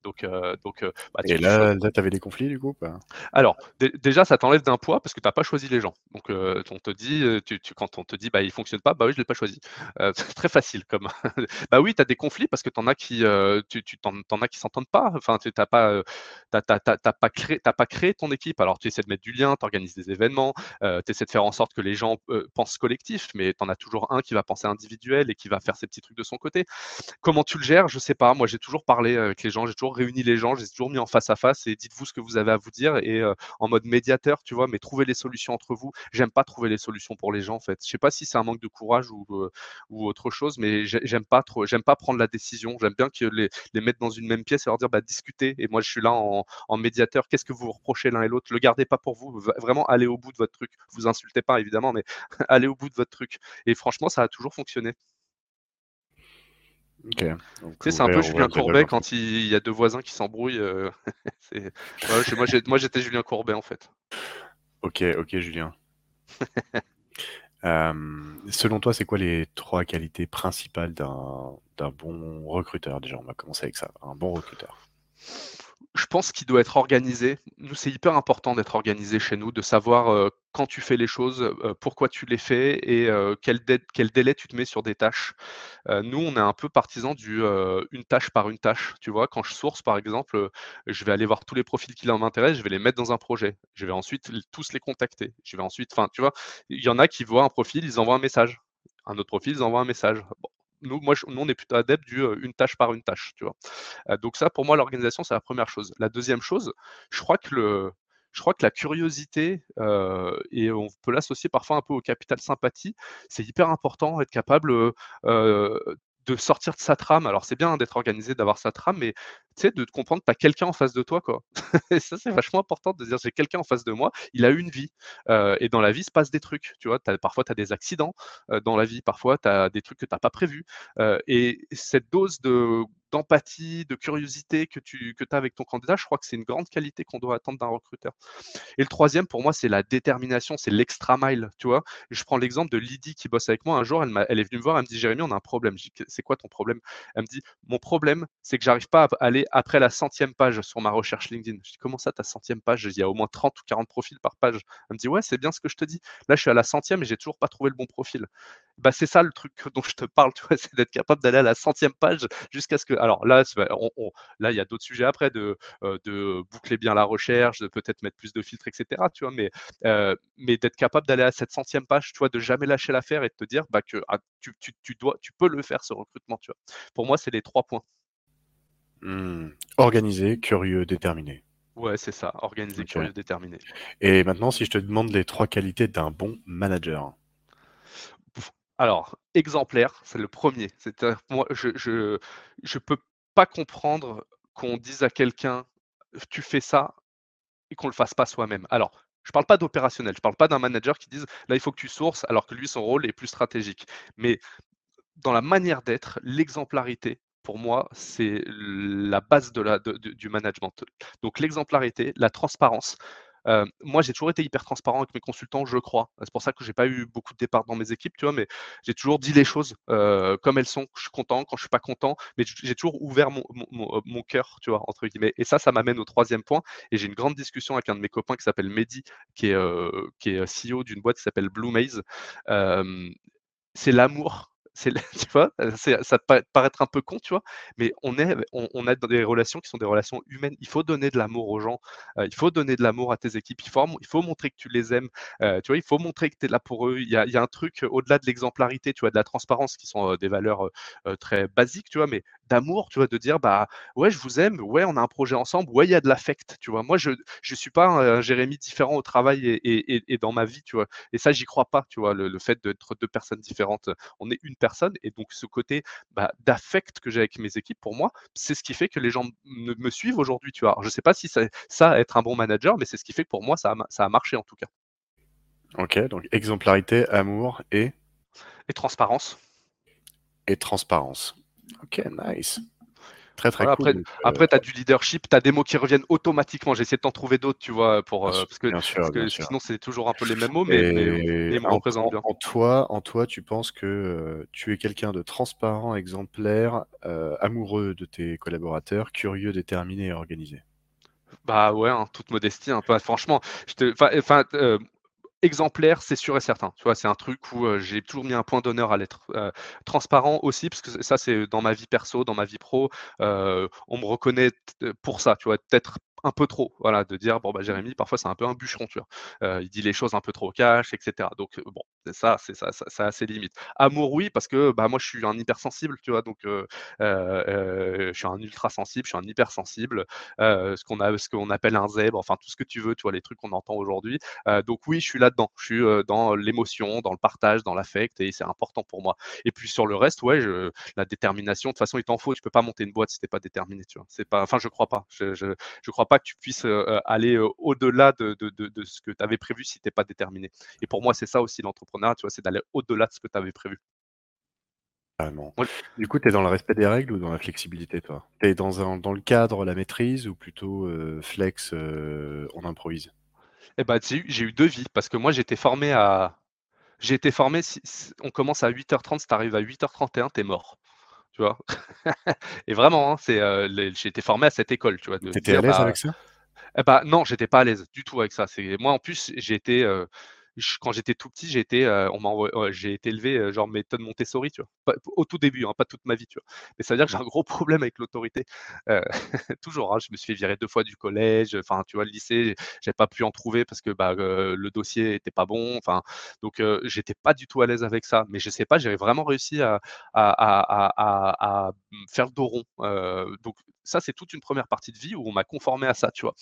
Donc donc heu, bah, Et là là, tu avais des conflits du coup pas? alors, dé déjà, ça t'enlève d'un poids parce que tu as pas choisi les gens. Donc, on te dit, heu, tu tu quand on te dit: «Bah, il fonctionne pas», bah oui, je l'ai pas choisi. C'est [laughs] très facile comme [laughs] bah oui, tu as des conflits parce que tu en as qui, tu tu tu en tu en as qui s'entendent pas. Enfin, tu as pas, as as as créé tu as pas créé ton équipe. Alors tu essaies de mettre du lien, tu organises des événements, tu essaies de faire en sorte que les gens, pensent collectif, mais tu en as toujours un qui va penser individuel et qui va faire ses petits trucs de son côté. Comment tu le gères? Je sais pas. Moi, j'ai toujours parlé avec les gens, j'ai toujours réuni les gens, j'ai toujours mis en face à face et dites-vous ce que vous avez à vous dire et heu, en mode médiateur, tu vois? Mais trouvez les solutions entre vous. J'aime pas trouver les solutions pour les gens, en fait. Je sais pas si c'est un manque de courage ou, ou autre chose, mais j'ai j'aime pas trop j'aime pas prendre la décision. J'aime bien que les les mettre dans une même pièce et leur dire: «Bah, discutez» et moi, je suis là en médiateur. Qu'est-ce que vous reprochez l'un et l'autre? Le gardez pas pour vous. Vraiment, allez au bout de votre truc. Vous insultez pas évidemment, mais [laughs] allez au bout de votre truc et franchement, ça a toujours fonctionné. OK, donc Tu sais, c'est un peu Julien Courbet quand il y a 2 voisins qui s'embrouillent, [laughs] ouais, j'ai moi j'étais Julien Courbet, en fait. OK, OK Julien. Hem, [laughs] selon toi, c'est quoi les 3 qualités principales d'un d'un bon recruteur? Déjà? On va commencer avec ça, un bon recruteur. Je pense qu'il doit être organisé. Nous, c'est hyper important d'être organisé chez nous, de savoir, heu, quand tu fais les choses, heu, pourquoi tu les fais et heu, quel quel délai tu te mets sur des tâches. Nous, on est un peu partisans du, une tâche par une tâche, tu vois? Quand je source, par exemple, je vais aller voir tous les profils qui m'intéressent, je vais les mettre dans un projet. Je vais ensuite tous les contacter. Je vais ensuite enfin, tu vois? Il y en a qui voient un profil, ils envoient un message. Un autre profil, ils envoient un message. Bon, nous, moi, nous, on est plutôt adepte du une tâche par une tâche, tu vois? donc ça, pour moi, l'organisation, c'est la première chose. La deuxième chose, je crois que le, je crois que la curiosité, et on peut l'associer parfois un peu au capital sympathie, c'est hyper important, être capable de sortir de sa trame. Alors c'est bien d'être organisé, d'avoir sa trame, mais tu sais, de comprendre que tu as quelqu'un en face de toi. Quoi. [laughs] et ça, c'est vachement important de dire j'ai quelqu'un en face de moi, il a une vie. et dans la vie, se passe des trucs. Tu vois, parfois, tu as des accidents dans la vie, parfois, tu as des trucs que tu n'as pas prévus. et cette dose de d'empathie, de curiosité que tu que as avec ton candidat, je crois que c'est une grande qualité qu'on doit attendre d'un recruteur. Et le troisième, pour moi, c'est la détermination, c'est l'extra mile, tu vois. Je prends l'exemple de Lydie qui bosse avec moi. Un jour, elle, elle est venue me voir, elle me dit, Jérémy, on a un problème. c'est quoi ton problème? Elle me dit, mon problème, c'est que j'arrive pas à aller après la centième page sur ma recherche LinkedIn. Je dis, comment ça, ta centième page? Il y a au moins 30 ou 40 profils par page. Elle me dit, ouais, c'est bien ce que je te dis. Là, je suis à la centième et j'ai toujours pas trouvé le bon profil. Bah, c'est ça le truc [laughs] dont je te parle, c'est d'être capable d'aller à la centième page jusqu'à ce que. Alors là, là, il y a d'autres sujets après de, de boucler bien la recherche, de peut-être mettre plus de filtres, etc. Tu vois, mais, mais d'être capable d'aller à cette centième page, tu vois, de jamais lâcher l'affaire et de te dire bah, que ah, tu, tu, tu, dois, tu peux le faire ce recrutement, tu vois. Pour moi, c'est les trois points. Mmh. Organisé, curieux, déterminé. Ouais, c'est ça, organisé, curieux, déterminé. Et maintenant, si je te demande les trois qualités d'un bon manager. Alors, exemplaire, c'est le premier. Moi, je, je peux pas comprendre qu'on dise à quelqu'un tu fais ça et qu'on le fasse pas soi-même. Alors, je parle pas d'opérationnel, je parle pas d'un manager qui dise là il faut que tu sources alors que lui son rôle est plus stratégique. Mais dans la manière d'être, l'exemplarité, pour moi, c'est la base de du management. Donc l'exemplarité, la transparence, moi, j'ai toujours été hyper transparent avec mes consultants, je crois. C'est pour ça que j'ai pas eu beaucoup de départs dans mes équipes, tu vois, mais j'ai toujours dit les choses comme elles sont. Je suis content quand je suis pas content, mais j'ai toujours ouvert mon, mon, cœur, tu vois, entre guillemets. Et ça, ça m'amène au troisième point. Et j'ai une grande discussion avec un de mes copains qui s'appelle Mehdi, qui est, qui est CEO d'une boîte qui s'appelle Blue Maze. c'est l'amour c'est, [laughs] tu vois, ça peut paraître un peu con, tu vois, mais on est, on, on dans des relations qui sont des relations humaines. Il faut donner de l'amour aux gens, il faut donner de l'amour à tes équipes, il faut, montrer que tu les aimes, tu vois, il faut montrer que tu es là pour eux. Il y a, il y a un truc au-delà de l'exemplarité, tu vois, de la transparence qui sont des valeurs très basiques, tu vois, mais d'amour, tu vois, de dire, bah ouais, je vous aime, ouais, on a un projet ensemble, ouais, il y a de l'affect, tu vois. Moi, je ne suis pas un, Jérémy différent au travail et, et, et, dans ma vie, tu vois. Et ça, j'y crois pas, tu vois, le, le fait d'être deux personnes différentes. On est une personne et donc ce côté bah, d'affect que j'ai avec mes équipes, pour moi, c'est ce qui fait que les gens me, suivent aujourd'hui, tu vois. je ne sais pas si ça, ça, être un bon manager, mais c'est ce qui fait que pour moi, ça a, ça a marché en tout cas. Ok, donc exemplarité, amour et Et transparence. Et transparence. Ok, nice. Très, très Après, cool. après tu as du leadership, tu as des mots qui reviennent automatiquement. J'essaie de t'en trouver d'autres, tu vois, pour, euh, parce que, sinon c'est toujours un peu les mêmes mots, mais, mais, me représentent bien. En toi, en toi, tu penses que euh, tu es quelqu'un de transparent, exemplaire, euh, amoureux de tes collaborateurs, curieux, déterminé et organisé? Bah ouais, hein, toute modestie, un peu. Franchement, je te, enfin, exemplaire, c'est sûr et certain. C'est un truc où j'ai toujours mis un point d'honneur à l'être transparent aussi, parce que ça, c'est dans ma vie perso, dans ma vie pro, on me reconnaît pour ça. Tu vois, peut-être un peu trop, voilà, de dire bon bah Jérémy parfois c'est un peu un bûcheron, tu vois, il dit les choses un peu trop cash, etc. Donc bon, ça c'est ça, ça, a ses limites. Amour oui parce que bah moi je suis un hypersensible, tu vois, donc je suis un ultra sensible, je suis un hypersensible, ce qu'on a, ce qu'on appelle un zèbre, enfin tout ce que tu veux, tu vois les trucs qu'on entend aujourd'hui. donc oui, je suis là-dedans, je suis dans l'émotion, dans le partage, dans l'affect et c'est important pour moi. Et puis sur le reste, ouais, je, la détermination, de toute façon il t'en faut, tu peux pas monter une boîte si t'es pas déterminé, tu vois. C'est pas, enfin je crois pas, je, je, je crois pas que tu puisses aller au-delà de, ce que tu avais prévu si tu n'es pas déterminé. Et pour moi, c'est ça aussi l'entrepreneuriat, tu vois, c'est d'aller au-delà de ce que tu avais prévu. Du coup, tu es dans le respect des règles ou dans la flexibilité, toi? Tu es dans, dans le cadre, la maîtrise ou plutôt flex, on improvise? Eh ben, j'ai eu deux vies parce que moi, j'étais formé à. J'ai été formé, si, on commence à 8h30, si tu arrives à 8h31, tu es mort tu vois? et vraiment, hein, c'est, j'ai été formé à cette école, tu vois. T'étais à l'aise bah, avec ça? Eh bah, Non, j'étais pas à l'aise du tout avec ça. C'est moi en plus, j'ai quand j'étais tout petit, j'ai été, m'a j'ai été élevé genre méthode Montessori, tu vois. au tout début, hein, pas toute ma vie, tu vois. Mais ça veut dire que j'ai un gros problème avec l'autorité. [laughs] toujours, hein, je me suis virer deux fois du collège. Enfin, tu vois, le lycée, j'ai pas pu en trouver parce que bah, le dossier était pas bon. Enfin, donc j'étais pas du tout à l'aise avec ça. Mais je sais pas, j'avais vraiment réussi à, à, faire le dos rond. donc ça, c'est toute une première partie de vie où on m'a conformé à ça, tu vois.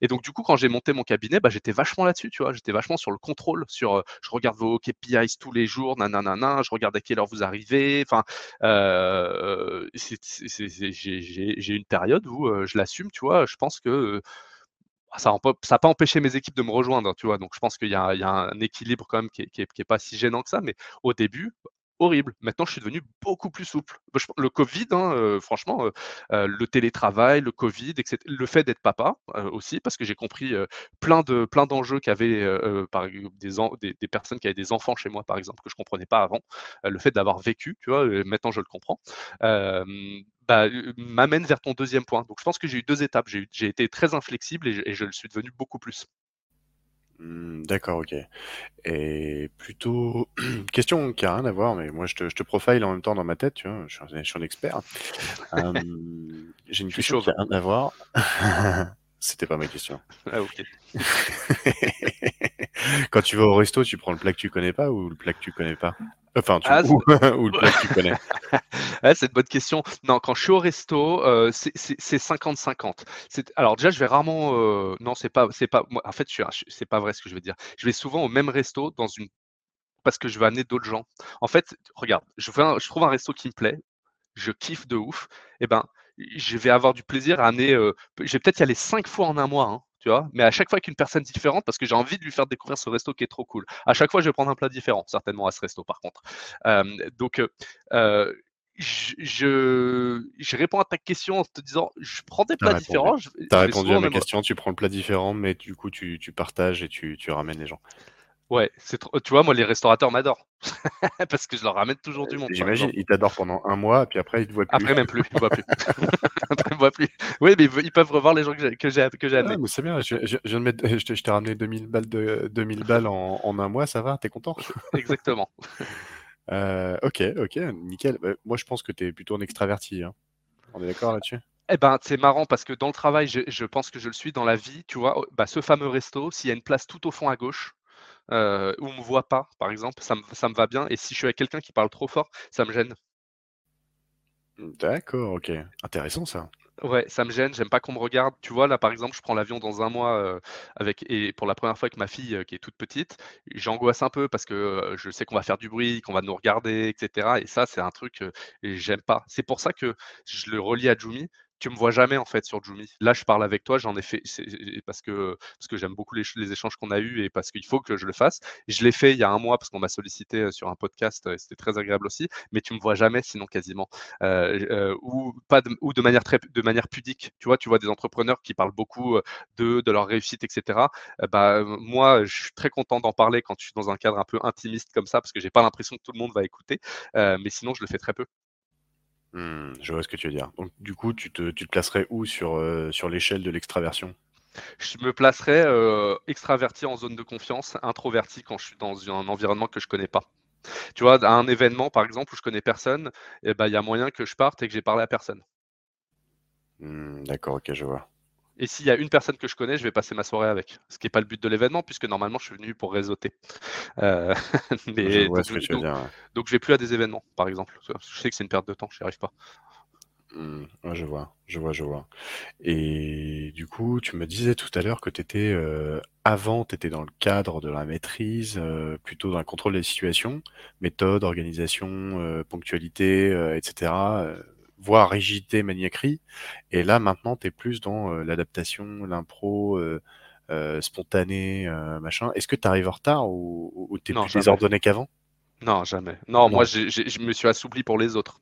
Et donc, du coup, quand j'ai monté mon cabinet, bah, j'étais vachement là-dessus, tu vois. J'étais vachement sur le contrôle, sur euh, je regarde vos KPIs tous les jours, nanana, je regarde à quelle heure vous arrivez. Enfin, euh, j'ai une période où euh, je l'assume, tu vois. Je pense que ça n'a pas empêché mes équipes de me rejoindre, tu vois. Donc, je pense qu'il y, a un équilibre quand même qui n'est pas si gênant que ça. Mais au début, horrible. Maintenant, je suis devenu beaucoup plus souple. Le Covid, hein, euh, franchement, euh, euh, le télétravail, le Covid, etc. Le fait d'être papa aussi, parce que j'ai compris plein de plein d'enjeux qu'avaient par des, des, personnes qui avaient des enfants chez moi, par exemple, que je comprenais pas avant. le fait d'avoir vécu, tu vois, maintenant je le comprends. Bah, m'amène vers ton deuxième point. Donc, je pense que j'ai eu deux étapes. J'ai été très inflexible et je, et je le suis devenu beaucoup plus. Mmh, d'accord, OK. Et plutôt [clears throat] question qui a rien à voir, mais moi je te je te profile en même temps dans ma tête, tu vois? Je suis un je suis un expert. [laughs] j'ai une question qui a rien à voir. [laughs] C'était pas ma question. Ah OK. [laughs] Quand tu vas au resto, tu prends le plat que tu connais pas ou le plat que tu connais pas? Enfin, tu ah, [laughs] ou le plat que tu connais? [laughs] c'est une bonne question. Non, quand je suis au resto, euh, c'est 50-50. Alors déjà, je vais rarement. Euh, non, c'est pas, c'est pas. en fait, c'est pas vrai ce que je veux dire. Je vais souvent au même resto dans une parce que je veux amener d'autres gens. En fait, regarde, je, je trouve un resto qui me plaît, je kiffe de ouf. Et eh ben, je vais avoir du plaisir à amener. Euh, je vais peut-être y aller cinq fois en un mois. Hein, tu vois, mais à chaque fois qu'une personne différente, parce que j'ai envie de lui faire découvrir ce resto qui est trop cool. À chaque fois, je vais prendre un plat différent, certainement à ce resto par contre. donc, je, je, réponds à ta question en te disant, je prends des plats différents. Tu as répondu à ma question, tu prends le plat différent, mais du coup, tu, tu partages et tu, tu, ramènes les gens. Ouais, c'est tu vois, moi, les restaurateurs m'adorent. [laughs] Parce que je leur ramène toujours du monde. J'imagine, ils t'adorent pendant un mois, puis après, ils te voient plus. Après, même plus. Ils voient plus. [laughs] [laughs] après, ils voient plus. Oui, mais ils peuvent revoir les gens que j'ai que j'ai. Ah, c'est bien, je, je, je, t'ai ramené 2000 balles, de, 2000 balles en, en un mois, ça va T'es content? Exactement. Euh, ok, ok, nickel. Bah, moi, je pense que tu es plutôt un extraverti. Hein. On est d'accord là-dessus? Eh ben, c'est marrant parce que dans le travail, je, pense que je le suis dans la vie. Tu vois, bah, ce fameux resto, s'il y a une place tout au fond à gauche, euh, où on me voit pas, par exemple, ça me, ça me va bien. Et si je suis avec quelqu'un qui parle trop fort, ça me gêne. D'accord, ok. Intéressant ça. Ouais, ça me gêne, j'aime pas qu'on me regarde. Tu vois, là, par exemple, je prends l'avion dans un mois euh, avec et pour la première fois avec ma fille euh, qui est toute petite, j'angoisse un peu parce que euh, je sais qu'on va faire du bruit, qu'on va nous regarder, etc. Et ça, c'est un truc que j'aime pas. C'est pour ça que je le relie à Jumi tu me vois jamais en fait sur Jumi. Là, je parle avec toi, j'en ai fait parce que parce que j'aime beaucoup les, échanges qu'on a eus et parce qu'il faut que je le fasse. Je l'ai fait il y a un mois parce qu'on m'a sollicité sur un podcast, et c'était très agréable aussi. Mais tu me vois jamais, sinon quasiment, ou pas de, ou de manière très de manière pudique. Tu vois, tu vois des entrepreneurs qui parlent beaucoup de de leur réussite, etc. bah moi, je suis très content d'en parler quand je suis dans un cadre un peu intimiste comme ça parce que j'ai pas l'impression que tout le monde va écouter. mais sinon, je le fais très peu. Mmh, je vois ce que tu veux dire. Donc, du coup, tu te, tu te placerais où sur, euh, sur l'échelle de l'extraversion? Je me placerais euh, extraverti en zone de confiance, introverti quand je suis dans un environnement que je connais pas. Tu vois, à un événement, par exemple, où je connais personne, eh ben, il y a moyen que je parte et que j'ai parlé à personne. Mmh, d'accord, ok, je vois. Et s'il y a une personne que je connais, je vais passer ma soirée avec. Ce qui n'est pas le but de l'événement, puisque normalement, je suis venu pour réseauter. Euh, mais, donc, je donc, vais plus à des événements, par exemple. Je sais que c'est une perte de temps, je n'y arrive pas. Mmh, je vois, je vois, je vois. Et du coup, tu me disais tout à l'heure que tu étais, euh, avant, tu étais dans le cadre de la maîtrise, euh, plutôt dans le contrôle des situations, méthode, organisation, ponctualité, etc voire rigidité, maniaquerie. Et là, maintenant, tu es plus dans euh, l'adaptation, l'impro, euh, euh, spontané, machin. Est-ce que tu arrives en retard ou, ou tu es plus désordonné qu'avant? Non, jamais. Non, moi, je me suis assoupli pour les autres.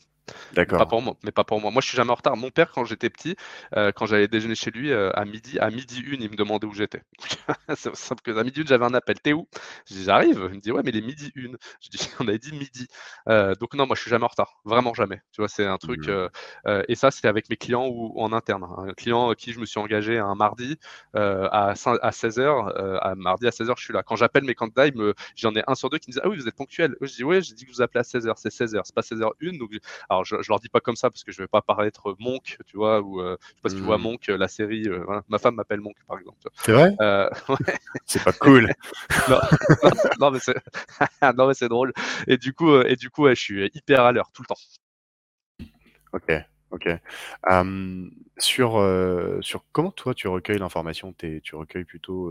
Pas pour moi, mais pas pour moi. Moi, je suis jamais en retard. Mon père, quand j'étais petit, euh, quand j'allais déjeuner chez lui euh, à midi, à midi une, il me demandait où j'étais. [laughs] c'est simple que à midi une, j'avais un appel. T'es où? Je dis j'arrive. Il me dit ouais, mais il est midi une. Je dis [laughs] on avait dit midi. Euh, donc non, moi, je suis jamais en retard. Vraiment jamais. Tu vois, c'est un truc. Mmh. et ça, c'était avec mes clients ou en interne. Un client qui je me suis engagé un mardi à, à 16h. à mardi à 16h, je suis là. Quand j'appelle mes candidats, j'en ai un sur deux qui me disent ah oui, vous êtes ponctuel. Je dis ouais, j'ai dit que vous appelez à 16h. C'est 16h. C'est pas 16h1. Donc alors je, je leur dis pas comme ça parce que je vais pas paraître Monk, tu vois, ou euh, je sais pas si tu vois mmh. Monk, la série. Euh, ma femme m'appelle Monk, par exemple. C'est vrai? Euh, [laughs] C'est pas cool. [laughs] [laughs] non, mais c'est non, mais c'est drôle. Et du coup, et du coup, je suis hyper à l'heure tout le temps. Ok. Ok. sur, sur comment toi tu recueilles l'information, tu recueilles plutôt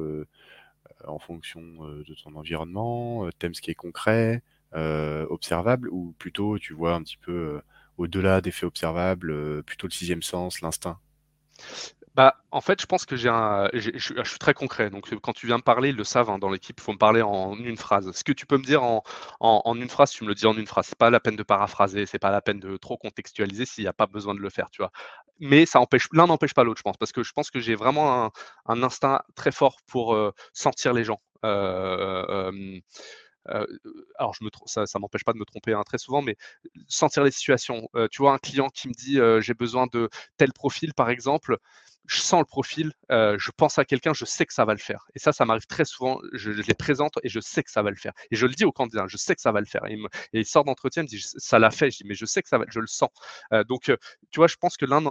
en fonction de ton environnement, t'aimes ce qui est concret, observable, ou plutôt tu vois un petit peu au-delà des faits observables, plutôt le sixième sens, l'instinct? Bah, en fait, je pense que j'ai un, je, suis très concret. Donc, quand tu viens me parler, ils le savent hein, dans l'équipe, il faut me parler en une phrase. Ce que tu peux me dire en, une phrase, tu me le dis en une phrase. C'est pas la peine de paraphraser, c'est pas la peine de trop contextualiser s'il n'y a pas besoin de le faire, tu. Mais ça empêche, l'un n'empêche pas l'autre, je pense, parce que je pense que j'ai vraiment un, instinct très fort pour sentir les gens. Euh, euh, alors ça, ça m'empêche pas de me tromper hein, très souvent, mais sentir les situations. Tu vois, un client qui me dit j'ai besoin de tel profil, par exemple, je sens le profil, euh, je pense à quelqu'un, je sais que ça va le faire. Et ça, ça m'arrive très souvent, je, les présente et je sais que ça va le faire. Et je le dis au candidat, je sais que ça va le faire. Et il, sort d'entretien, il me dit, ça l'a fait, je dis, mais je sais que ça va, je le sens. Euh, donc, euh, tu vois, je pense que l'un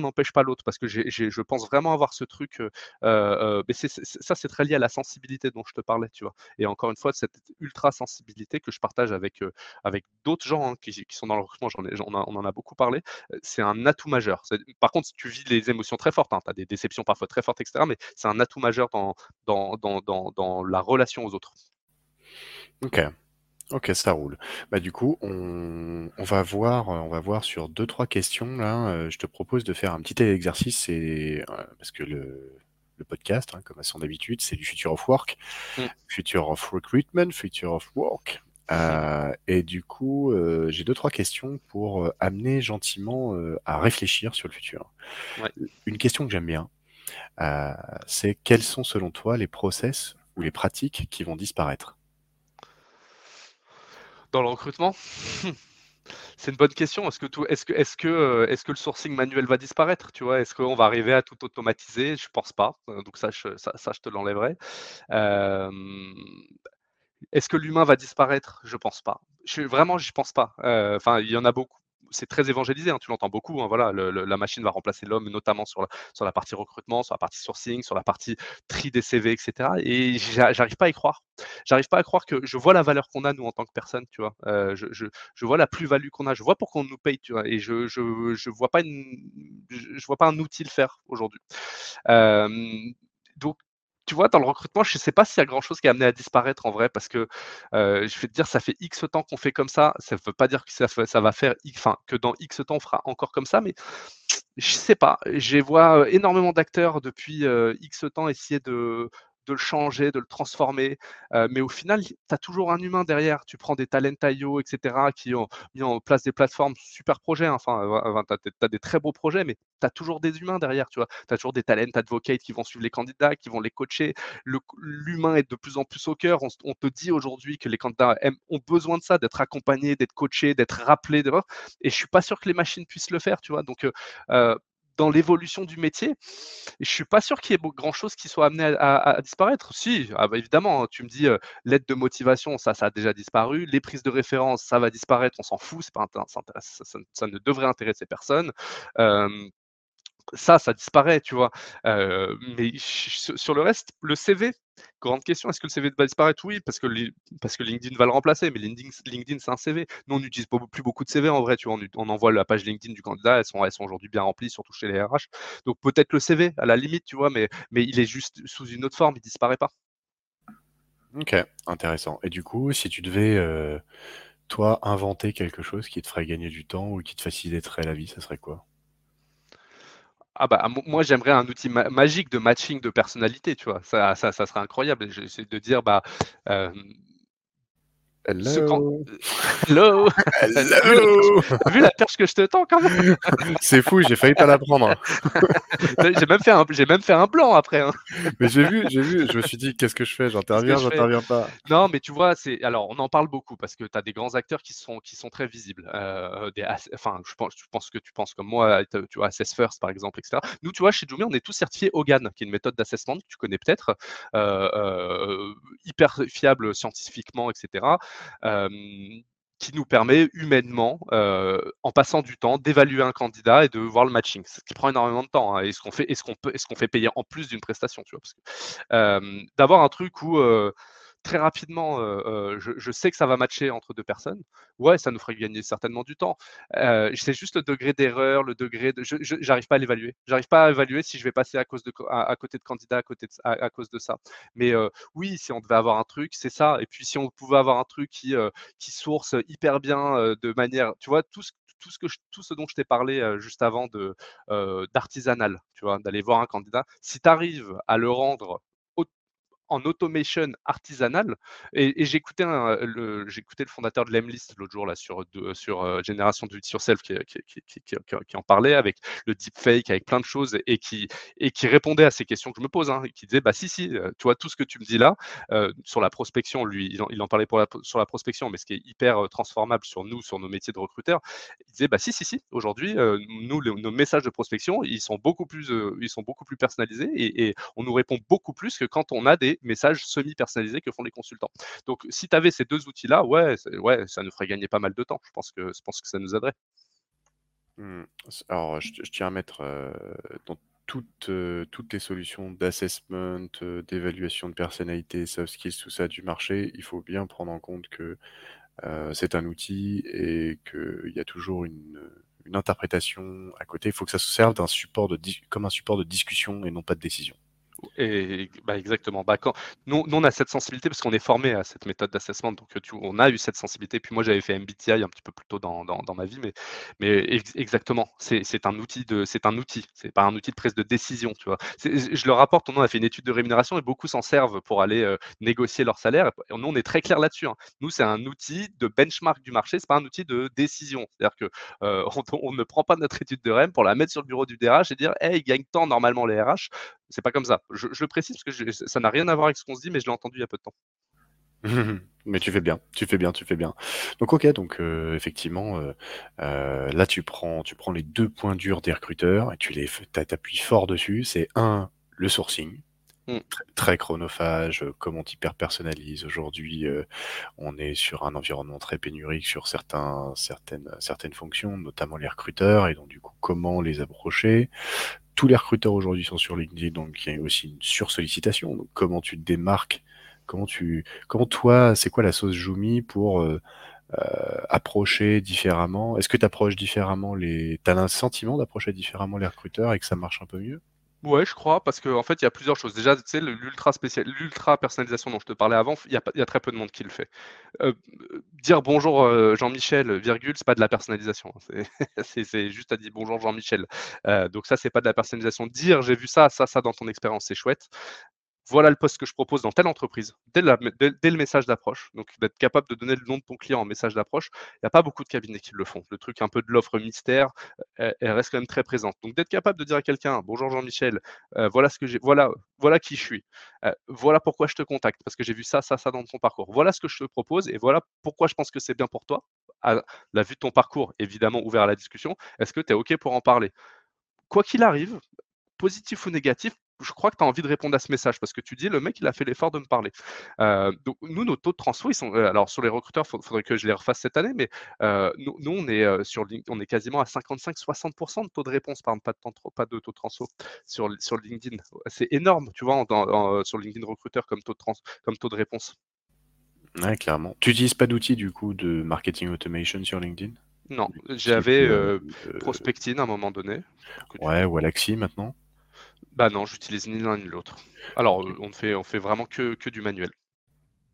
n'empêche pas l'autre parce que je pense vraiment avoir ce truc. mais ça, c'est très lié à la sensibilité dont je te parlais, tu vois. Et encore une fois, cette ultra sensibilité que je partage avec, avec d'autres gens hein, qui, sont dans le recrutement, on, on en a beaucoup parlé, c'est un atout majeur. Par contre, tu vis les émotions très fortes Hein, tu as des déceptions parfois très fortes, etc. Mais c'est un atout majeur dans, dans, dans, dans, la relation aux autres. Ok. Ok, ça roule. Bah du coup, on, on va voir, on va voir sur deux trois questions là. Euh, je te propose de faire un petit exercice, c'est euh, parce que le, le podcast, hein, comme à son habitude, c'est du future of work, mmh. future of recruitment, future of work. Euh, et du coup, euh, j'ai deux trois questions pour euh, amener gentiment à réfléchir sur le futur. Une question que j'aime bien, c'est quels sont selon toi les process ou les pratiques qui vont disparaître? Dans le recrutement? [laughs] C'est une bonne question. Est-ce que, tout, est-ce que, est-ce que, est-ce que le sourcing manuel va disparaître? Tu vois, est-ce qu'on va arriver à tout automatiser? Je pense pas. Donc ça, je, ça, ça je te l'enlèverai. Est-ce que l'humain va disparaître? Je pense pas. Je, vraiment, j'y pense pas. Euh, enfin, il y en a beaucoup. C'est très évangélisé, hein, tu l'entends beaucoup. Hein, voilà, la machine va remplacer l'homme, notamment sur la, partie recrutement, sur la partie sourcing, sur la partie tri des CV, etc. Et j'arrive pas à y croire. J'arrive pas à croire que je vois la valeur qu'on a nous en tant que personne, tu vois. Euh, je, vois la plus-value qu'on a. Je vois pourquoi on nous paye. Et je je, vois pas vois pas un outil faire aujourd'hui. Euh, donc tu vois, dans le recrutement, je ne sais pas s'il y a grand chose qui est amené à disparaître en vrai, parce que euh, je vais te dire, ça fait X temps qu'on fait comme ça. Ça ne veut pas dire que ça, va faire, que dans X temps, on fera encore comme ça, mais je ne sais pas. Je vois euh, énormément d'acteurs depuis euh, X temps essayer de, de le changer, de le transformer. Euh, mais au final, tu as toujours un humain derrière. Tu prends des Talent.io, etc., qui ont mis en place des plateformes super projets. Hein. Enfin, tu as, des très beaux projets, mais tu as toujours des humains derrière. Tu as toujours des talent advocates qui vont suivre les candidats, qui vont les coacher. L'humain est de plus en plus au cœur. On, te dit aujourd'hui que les candidats ont besoin de ça, d'être accompagnés, d'être coachés, d'être rappelés. Et je suis pas sûr que les machines puissent le faire. Tu vois Donc, euh, dans l'évolution du métier. je suis pas sûr qu'il y ait grand chose qui soit amené à, disparaître. Si, ah bah, évidemment, hein, tu me dis l'aide de motivation, ça, ça a déjà disparu. Les prises de référence, ça va disparaître, on s'en fout, pas ça, ça, ne devrait intéresser personne ça, ça disparaît, tu vois. mais sur le reste, le CV, grande question, est-ce que le CV va disparaître? Oui, parce que, parce que LinkedIn va le remplacer, mais LinkedIn, LinkedIn c'est un CV. Nous, on n'utilise plus beaucoup de CV en vrai, tu vois. On, envoie la page LinkedIn du candidat, elles sont, elles sont aujourd'hui bien remplies, surtout chez les RH. Donc peut-être le CV, à la limite, tu vois, mais, mais il est juste sous une autre forme, il disparaît pas. Ok, intéressant. Et du coup, si tu devais, toi, inventer quelque chose qui te ferait gagner du temps ou qui te faciliterait la vie, ça serait quoi? Ah bah, moi, j'aimerais un outil magique de matching de personnalité, tu vois. Ça, ça, serait incroyable. J'essaie de dire, bah, [laughs] Hello. Hello. Hello. T'as vu la perche que je te tends quand même [laughs] C'est fou, j'ai failli pas la prendre. J'ai même fait un, j'ai même fait un blanc après. hein. Mais j'ai vu, j'ai vu, je me suis dit, qu'est-ce que je fais? J'interviens, j'interviens pas. Non, mais tu vois, c'est alors on en parle beaucoup parce que tu as des grands acteurs qui sont qui sont très visibles. Euh, des, enfin, je pense, je pense que tu penses comme moi, tu vois, Assess First par exemple, etc. Nous, tu vois, chez Jumi, on est tous certifiés OGAN, qui est une méthode d'assessment que tu connais peut-être, euh, euh, hyper fiable scientifiquement, etc. qui nous permet humainement, en passant du temps, d'évaluer un candidat et de voir le matching. Ce qui prend énormément de temps. hein. Et ce qu'on fait, est-ce qu'on est-ce fait payer en plus d'une prestation, tu vois, d'avoir un truc où très rapidement, euh, euh, je, sais que ça va matcher entre deux personnes. Ouais, ça nous ferait gagner certainement du temps. Euh, c'est juste le degré d'erreur, le degré de, je, j'arrive pas à l'évaluer. J'arrive pas à évaluer si je vais passer à cause de, à, côté de candidats, à côté de, à, à cause de ça. Mais oui, si on devait avoir un truc, c'est ça. Et puis si on pouvait avoir un truc qui, qui source hyper bien de manière, tu vois, tout ce, tout ce, dont je t'ai parlé juste avant d'artisanal, tu vois, d'aller voir un candidat, si tu arrives à le rendre en automation artisanale, et, et j'écoutais un- le, le fondateur de Lemlist l'autre jour là sur, de- sur euh, Génération Do It Yourself qui, qui, en parlait avec le deepfake, avec plein de choses, et qui, et qui répondait à ces questions que je me pose, hein, qui disait, bah si, si, euh, tu vois, tout ce que tu me dis là, euh, sur la prospection, lui, il en, il en parlait pour la, sur la prospection, mais ce qui est hyper euh, transformable sur nous, sur nos métiers de recruteurs, il disait, bah si, si, si, aujourd'hui, euh, nous, nos messages de prospection, ils sont beaucoup plus, euh, ils sont beaucoup plus personnalisés, et on nous répond beaucoup plus que quand on a des messages semi-personnalisés que font les consultants. Donc, si tu avais ces deux outils-là, ouais, ouais, ça nous ferait gagner pas mal de temps. Je pense que, je pense que ça nous aiderait. Hmm. Alors, je, tiens à mettre dans toutes, toutes les solutions d'assessment, d'évaluation de personnalité, soft skills, tout ça du marché, il faut bien prendre en compte que c'est un outil et qu'il y a toujours une, une interprétation à côté. Il faut que ça se serve d'un support de comme un support de discussion et non pas de décision. Bah, exactement. Bah, quand, nous, on a cette sensibilité parce qu'on est formé à cette méthode d'assessment. Donc, tu, on a eu cette sensibilité. Puis moi, j'avais fait MBTI un petit peu plus tôt dans, dans, ma vie. Mais, mais ex- exactement, c'est un outil de, c'est un outil. C'est pas un outil de prise de décision, tu vois. Je le rapporte. On a fait une étude de rémunération et beaucoup s'en servent pour aller euh, négocier leur salaire. Et nous, on est très clair là-dessus. hein. Nous, c'est un outil de benchmark du marché. C'est pas un outil de décision. C'est-à-dire que euh, [laughs] ne prend pas notre étude de REM pour la mettre sur le bureau du DRH et dire, hey, ils gagnent tant normalement les RH. C'est pas comme ça. Je, je le précise parce que je- ça n'a rien à voir avec ce qu'on se dit, mais je l'ai entendu il y a peu de temps. [laughs] Mais tu fais bien, tu fais bien, tu fais bien. Donc ok, donc euh, effectivement, euh, euh, là tu prends, tu prends les deux points durs des recruteurs et tu les, t'appuies fort dessus. C'est un, le sourcing, Mm. très, très chronophage, comment hyper personnalise. Aujourd'hui, on est sur un environnement très pénurique sur certains, certaines, certaines fonctions, notamment les recruteurs, et donc du coup comment les approcher. Tous les recruteurs aujourd'hui sont sur LinkedIn, donc il y a aussi une sursollicitation. Donc comment tu te démarques? Comment tu, comment toi, c'est quoi la sauce Joumi pour euh, euh, approcher différemment? Est-ce que tu approches différemment les, t'as un sentiment d'approcher différemment les recruteurs et que ça marche un peu mieux? Ouais, je crois, parce qu'en fait, il y a plusieurs choses. Déjà, tu sais, l'ultra spécial, l'ultra personnalisation dont je te parlais avant, il y a, très peu de monde qui le fait. Euh, dire bonjour euh, Jean-Michel, virgule, c'est pas de la personnalisation. hein. [laughs] C'est juste à dire bonjour Jean-Michel. Euh, donc ça, c'est pas de la personnalisation. Dire j'ai vu ça, ça, ça dans ton expérience, c'est chouette. Voilà le poste que je propose dans telle entreprise, dès, le message d'approche. Donc, d'être capable de donner le nom de ton client en message d'approche, il n'y a pas beaucoup de cabinets qui le font. Le truc un peu de l'offre mystère, elle, elle reste quand même très présente. Donc, d'être capable de dire à quelqu'un, bonjour Jean-Michel, euh, voilà ce que j'ai, voilà, qui je suis, Euh, voilà pourquoi je te contacte, parce que j'ai vu ça, ça, ça dans ton parcours. Voilà ce que je te propose et voilà pourquoi je pense que c'est bien pour toi. La vue de ton parcours, évidemment ouvert à la discussion, est-ce que tu es OK pour en parler? Quoi qu'il arrive, positif ou négatif, je crois que tu as envie de répondre à ce message parce que tu dis le mec il a fait l'effort de me parler. Euh, donc nous nos taux de transfo ils sont euh, alors sur les recruteurs il faudrait que je les refasse cette année mais euh, nous, nous, on est sur on est quasiment à 55-60% de taux de réponse par pas de, temps- pas de taux de transfo sur sur LinkedIn. C'est énorme tu vois en- en- en- sur LinkedIn recruteur comme taux de trans, comme taux de réponse. Ouais, clairement. Tu utilises pas d'outils du coup de marketing automation sur LinkedIn? Non, j'avais Prospectine à un moment donné. Ouais, ou Alaxi maintenant Bah non, j'utilise ni l'un ni l'autre. Alors euh, on fait on fait vraiment que que du manuel.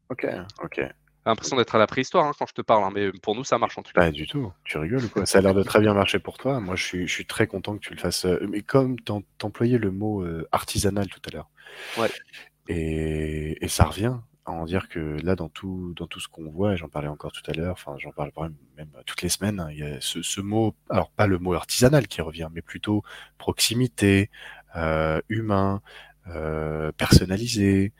Ok, ok. J'ai l'impression d'être à la préhistoire hein, quand je te parle, hein, mais pour nous ça marche en tout cas. Pas du tout. Tu rigoles ou quoi? Ça a l'air de très bien marcher pour toi. Moi, je suis, je suis très content que tu le fasses. euh, Mais comme t'em- t'employais le mot euh, artisanal tout à l'heure. Ouais. Et, et ça revient. à en dire que là, dans tout, dans tout ce qu'on voit, et j'en parlais encore tout à l'heure, enfin, j'en parle même, même toutes les semaines, hein, il y a ce, ce, mot, alors pas le mot artisanal qui revient, mais plutôt proximité, humain, euh, personnalisé,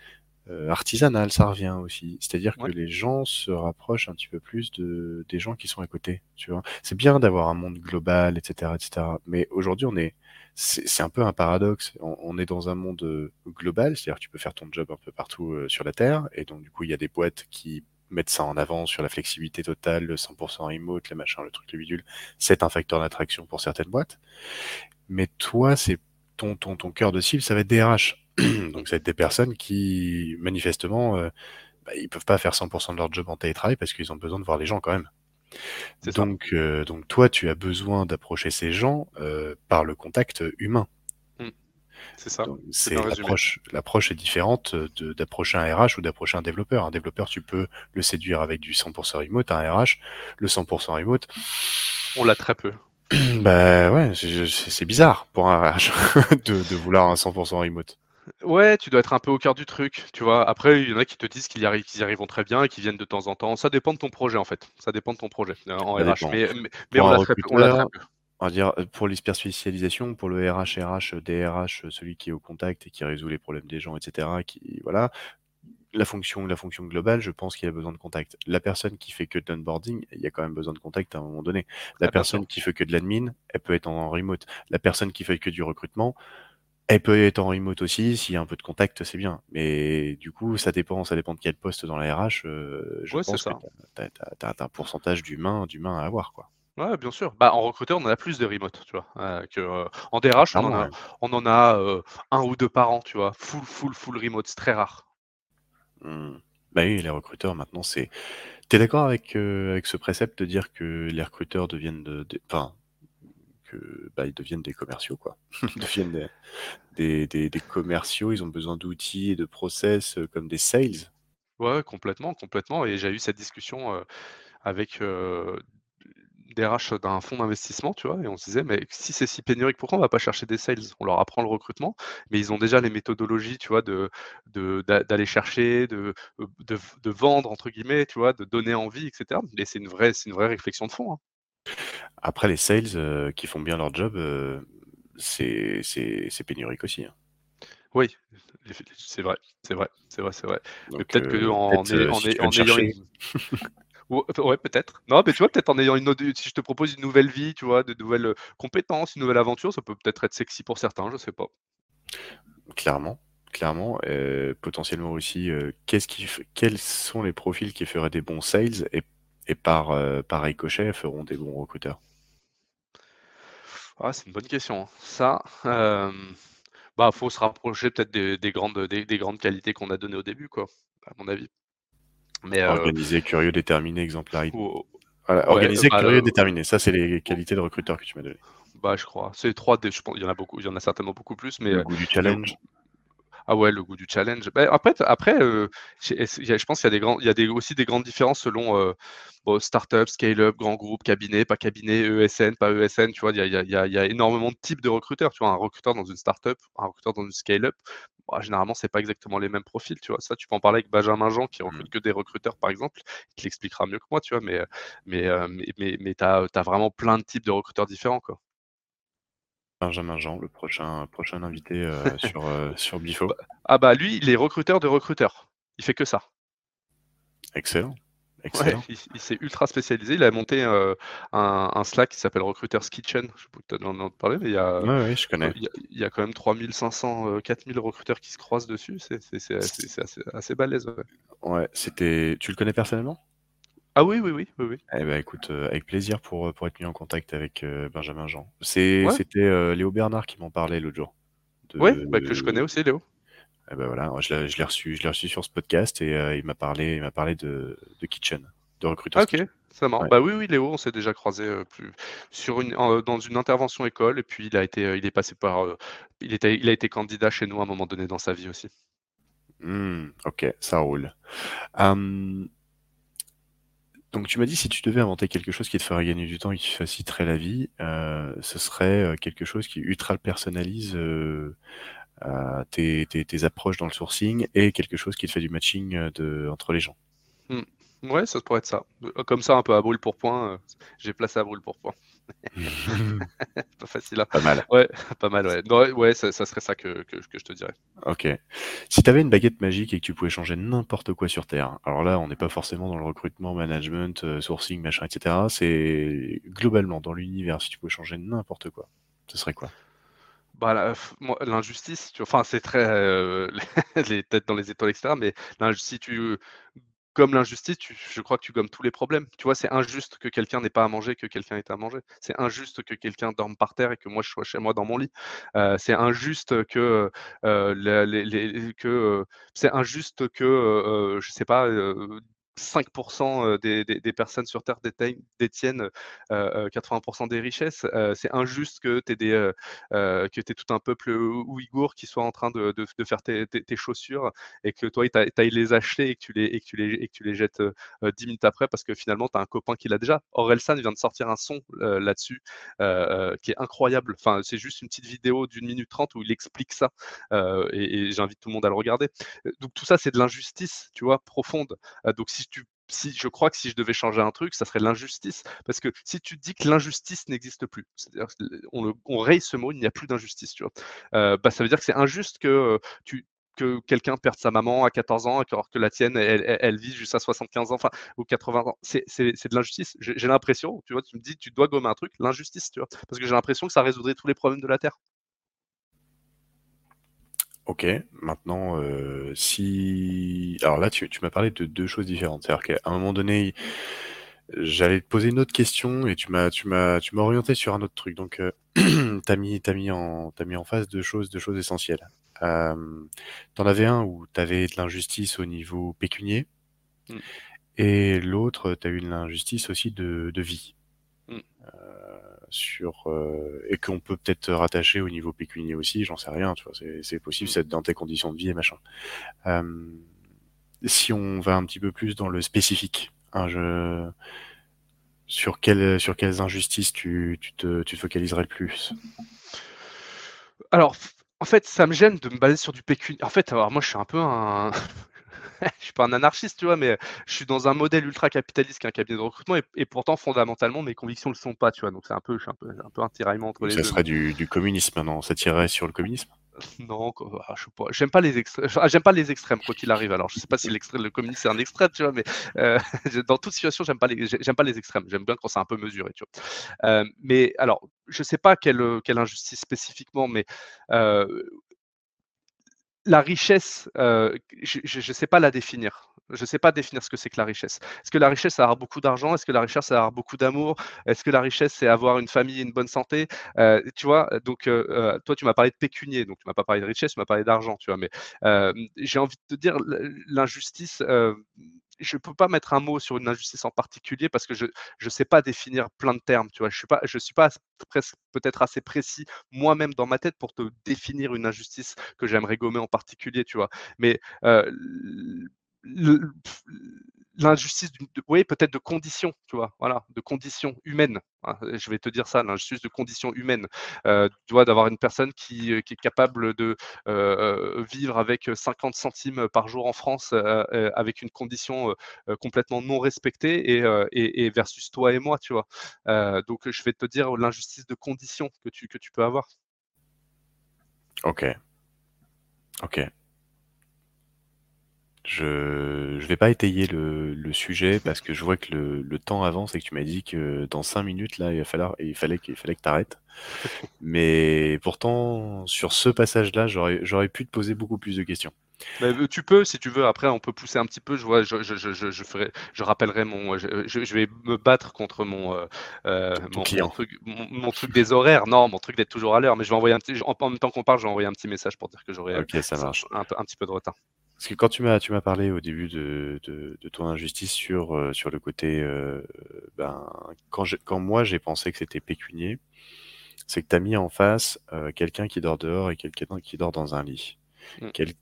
euh, artisanal, ça revient aussi. C'est-à-dire que les gens se rapprochent un petit peu plus de des gens qui sont à côté, tu vois. C'est bien d'avoir un monde global, etc., etc. Mais aujourd'hui, on est, c'est un peu un paradoxe. On, est dans un monde euh, global, c'est-à-dire que tu peux faire ton job un peu partout euh, sur la terre, et donc du coup, il y a des boîtes qui mettent ça en avant sur la flexibilité totale, le 100% remote, les machins, le truc, le bidule. C'est un facteur d'attraction pour certaines boîtes. Mais toi, c'est ton, ton, ton cœur de cible, ça va être des RH. [clears throat] Donc, ça va être des personnes qui, manifestement, euh, bah, ils peuvent pas faire 100% de leur job en télétravail parce qu'ils ont besoin de voir les gens quand même. Donc, euh, donc toi, tu as besoin d'approcher ces gens euh, par le contact humain. Mmh. C'est ça. C'est l'approche. L'approche est différente d'approcher un RH ou d'approcher un développeur. Un développeur, tu peux le séduire avec du 100% remote. Un RH, le 100% remote. On l'a très peu. [clears throat] bah ouais, c'est bizarre pour un RH [laughs] de, de vouloir un 100% remote. Ouais, tu dois être un peu au cœur du truc, tu vois? Après, il y en a qui te disent qu'ils y arrivent y arriveront très bien et qu'ils viennent de temps en temps. Ça dépend de ton projet, en fait. Ça dépend de ton projet, euh, en RH. Mais mais on l'a très peu on l'a. On va dire, euh, pour l'hyperspécialisation, pour le RH, RH, DRH, celui qui est au contact et qui résout les problèmes des gens, etc., qui voilà, la fonction la fonction globale, je pense qu'il a besoin de contact. La personne qui fait que de l'onboarding, il y a quand même besoin de contact à un moment donné. La ah, personne qui fait que de l'admin, elle peut être en remote. La personne qui fait que du recrutement elle peut être en remote aussi, s'il y a un peu de contact, c'est bien. Mais du coup, ça dépend, ça dépend de quel poste dans la RH. Euh, je pense que tu as, un pourcentage d'humain, d'humain à avoir, quoi. Ouais, bien sûr. Bah, en recruteur, on en a plus de remote, tu vois. Euh, que, euh, en DRH, on en a, on en a un ou deux par an, tu vois. Full, full, full remote, c'est très rare. Mmh. Bah oui, les recruteurs, maintenant, c'est. T'es d'accord avec, avec ce précepte de dire que les recruteurs deviennent de. Enfin, bah, ils deviennent des commerciaux, quoi. [laughs] ils deviennent des, des, des, commerciaux, ils ont besoin d'outils et de process euh, comme des sales. Ouais, complètement, complètement. Et j'ai eu cette discussion euh, avec euh, des RH d'un fonds d'investissement, tu vois, et on se disait, mais si c'est si pénurique, pourquoi on va pas chercher des sales? On leur apprend le recrutement, mais ils ont déjà les méthodologies, tu vois, de, d'aller chercher, de, de, de, vendre, entre guillemets, tu vois, de donner envie, etc. Et c'est une vraie, c'est une vraie réflexion de fond. Hein. Après les sales, euh, qui font bien leur job, euh, c'est pénurique aussi, hein. Oui, c'est vrai, c'est vrai, c'est vrai, c'est vrai. peut-être que euh, en ayant une [laughs] ouais, peut-être. Non, mais tu vois, peut-être en ayant une autre si je te propose une nouvelle vie, tu vois, de nouvelles, compétences, une nouvelle aventure, ça peut peut-être être sexy pour certains, je sais pas. Clairement, clairement, potentiellement aussi, qu'est-ce qui quels sont les profils qui feraient des bons sales et et par, euh, par ricochet feront des bons recruteurs? Ah, C'est une bonne question. Ça, euh, bah, faut se rapprocher peut-être des, grandes, des, grandes qualités qu'on a données au début, quoi, à mon avis. Mais, euh, organisé, curieux, déterminé, exemplarité. organisé, bah, curieux, déterminé. Ça, c'est les qualités de recruteur que tu m'as donné. Bah, je crois. C'est trois. Je pense, il y en a beaucoup. Il y en a certainement beaucoup plus. Mais le goût du challenge. Ah ouais, le goût du challenge. Bah, après, après euh, je pense qu'il y a, des grands, il y a des, aussi des grandes différences selon euh, bon, startup, scale-up, grand groupe, cabinet, pas cabinet, ESN, pas ESN. Tu vois, il y, a, il, y a, il y a, énormément de types de recruteurs. Tu vois, un recruteur dans une startup, un recruteur dans une scale-up, bah, généralement, c'est pas exactement les mêmes profils. Tu vois, ça, tu peux en parler avec Benjamin Jean qui recrute mmh. que des recruteurs, par exemple, qui l'expliquera mieux que moi. Tu vois, mais, mais, euh, mais, mais, mais tu as, as, vraiment plein de types de recruteurs différents. Quoi. Benjamin Jean, le prochain, prochain invité euh, [laughs] sur, euh, sur Bifo. Bah, ah bah lui, il est recruteur de recruteurs. Il fait que ça. Excellent. Excellent. il, s'est ultra spécialisé. Il a monté euh, un, Slack qui s'appelle Recruiters Kitchen. Je sais pas peut-être en parler, mais il y a, ouais, je connais. Il, y a, quand même 3500, 4000 recruteurs qui se croisent dessus. C'est assez, assez, balèze. Ouais. ouais c'était. Tu le connais personnellement? Ah oui, oui, oui, oui, oui. Eh ben écoute, euh, avec plaisir pour, euh, pour être mis en contact avec, euh, Benjamin Jean. C'est c'était, Léo Bernard qui m'en parlait l'autre jour. Oui, bah, que je connais aussi Léo. Eh ben voilà, je l'ai reçu je l'ai reçu sur ce podcast et il m'a parlé il m'a parlé de de Kitchen, de recruteur OK, ça marche. Bah, oui, oui, Léo, on s'est déjà croisé plus sur une dans une intervention école et puis il a été, il est passé par, il était il a été candidat chez nous à un moment donné dans sa vie aussi. Mmh, OK, ça roule. Donc tu m'as dit si tu devais inventer quelque chose qui te ferait gagner du temps et qui faciliterait la vie, euh, ce serait euh, quelque chose qui ultra personnalise euh, tes, approches dans le sourcing et quelque chose qui te fait du matching entre les gens. Mmh. Ouais, ça pourrait être ça. Comme ça, un peu à brûle pour point. J'ai placé à brûle pour point. [laughs] pas facile. Hein. Pas mal. Ouais, [laughs] pas mal, ouais. ouais, ça, serait ça que, que, je te dirais. Ok. Si tu avais une baguette magique et que tu pouvais changer n'importe quoi sur Terre, alors là, on n'est pas forcément dans le recrutement, management, euh, sourcing, machin, etc. C'est globalement dans l'univers, si tu pouvais changer n'importe quoi, ce serait quoi? Bah, l'injustice, enfin, c'est très euh, [laughs] les têtes dans les étoiles, etc. Mais si tu comme l'injustice, je crois que tu gommes tous les problèmes. Tu vois, c'est injuste que quelqu'un n'ait pas à manger, que quelqu'un ait à manger. C'est injuste que quelqu'un dorme par terre et que moi je sois chez moi dans mon lit. Euh, c'est injuste que, euh, que euh, c'est injuste que je sais pas 5% des, des, des, personnes sur Terre détiennent, 80% des richesses. c'est injuste que tu aies, que tout un peuple ouïghour qui soit en train de, de, de faire tes, tes, chaussures et que toi, tu ailles les acheter et que tu les, et que tu les, et que tu les jettes 10 minutes après parce que finalement, tu as un copain qui l'a déjà. Orelsan vient de sortir un son là-dessus qui est incroyable. Enfin, c'est juste une petite vidéo d'une minute trente où il explique ça et, et j'invite tout le monde à le regarder. Donc tout ça, c'est de l'injustice, tu vois, profonde. donc si si je crois que si je devais changer un truc, ça serait l'injustice. Parce que si tu dis que l'injustice n'existe plus, c'est-à-dire on, raye ce mot, il n'y a plus d'injustice, tu vois. Euh, bah, ça veut dire que c'est injuste que euh, tu que quelqu'un perde sa maman à 14 ans alors que la tienne, elle, elle, vit jusqu'à 75 ans, enfin, ou 80 ans. C'est de l'injustice. J'ai l'impression, tu vois, tu me dis, tu dois gommer un truc, l'injustice, tu vois. Parce que j'ai l'impression que ça résoudrait tous les problèmes de la Terre. Ok, maintenant, euh, si... Alors là, tu, tu m'as parlé de deux choses différentes. C'est-à-dire qu'à un moment donné, j'allais te poser une autre question et tu m'as, tu m'as, tu m'as orienté sur un autre truc. Donc, euh, [clears throat] t'as mis, t'as mis en, t'as mis en face deux choses, deux choses essentielles. Euh, t'en avais un où t'avais de l'injustice au niveau pécunier, mm. et l'autre, t'as eu de l'injustice aussi de, de vie. Mm. Euh, sur euh, et qu'on peut peut-être rattacher au niveau pécunier aussi, j'en sais rien, tu vois, c'est possible, c'est dans tes conditions de vie et machin. Euh, si on va un petit peu plus dans le spécifique, hein, je... sur, quelle, sur quelles injustices tu, tu, te, tu te focaliserais le plus? Alors, en fait, ça me gêne de me baser sur du pécunier. En fait, alors moi, je suis un peu un, [laughs] je suis pas un anarchiste, tu vois, mais je suis dans un modèle ultra capitaliste qu'un cabinet de recrutement et, pourtant fondamentalement mes convictions ne le sont pas, tu vois. Donc c'est un peu, je suis un peu, un peu un tiraillement entre les deux. Ça serait du, du communisme maintenant, ça tirerait sur le communisme? Non, ah, je sais pas. J'aime pas les extrêmes. J'aime pas les extrêmes quoi qu'il arrive. Alors, je sais pas si le communisme c'est un extrême, tu vois, mais euh, [laughs] dans toute situation, j'aime pas les, j'aime pas les extrêmes. J'aime bien quand c'est un peu mesuré, tu vois. Euh, mais alors, je sais pas quelle, quelle injustice spécifiquement, mais euh, la richesse, euh, je ne sais pas la définir. Je ne sais pas définir ce que c'est que la richesse. Est-ce que la richesse, c'est avoir beaucoup d'argent? Est-ce que la richesse, c'est avoir beaucoup d'amour? Est-ce que la richesse, c'est avoir une famille et une bonne santé? Euh, Tu vois, donc euh, toi, tu m'as parlé de pécunier, donc tu m'as pas parlé de richesse, tu m'as parlé d'argent, tu vois. Mais j'ai envie de te dire, l'injustice, je ne peux pas mettre un mot sur une injustice en particulier parce que je ne sais pas définir plein de termes. Tu vois, je ne suis, suis pas peut-être assez précis moi-même dans ma tête pour te définir une injustice que j'aimerais gommer en particulier. Tu vois, mais euh, l'injustice, oui, peut-être de conditions, tu vois, voilà, de conditions humaines. Hein, je vais te dire ça, l'injustice de conditions humaines. Euh, tu vois, d'avoir une personne qui, euh, qui, est capable de euh, vivre avec 50 centimes par jour en France avec une condition complètement non respectée et, et, et, versus toi et moi, tu vois. donc, je vais te dire l'injustice de conditions que tu, que tu peux avoir. Ok. Ok. Je je vais pas étayer le, le sujet parce que je vois que le, le temps avance et que tu m'as dit que dans cinq minutes là il va falloir il fallait qu'il fallait que tu arrêtes. Mais pourtant sur ce passage-là, j'aurais j'aurais pu te poser beaucoup plus de questions. Bah, euh, tu peux, si tu veux. Après, on peut pousser un petit peu. Je vois, je, je, je, je ferai, je rappellerai mon, je, je, vais me battre contre mon, euh, euh mon, mon, truc, mon, truc des horaires. Non, mon truc d'être toujours à l'heure. Mais je vais envoyer un petit, en, même temps qu'on parle, je vais envoyer un petit message pour dire que j'aurai okay, marche. Un, un, petit peu de retard. Parce que quand tu m'as tu m'as parlé au début de, de, de ton injustice sur euh, sur le côté euh, ben quand quand moi j'ai pensé que c'était pécunier, c'est que tu as mis en face euh, quelqu'un qui dort dehors et quelqu'un qui dort dans un lit. Mmh. Quel,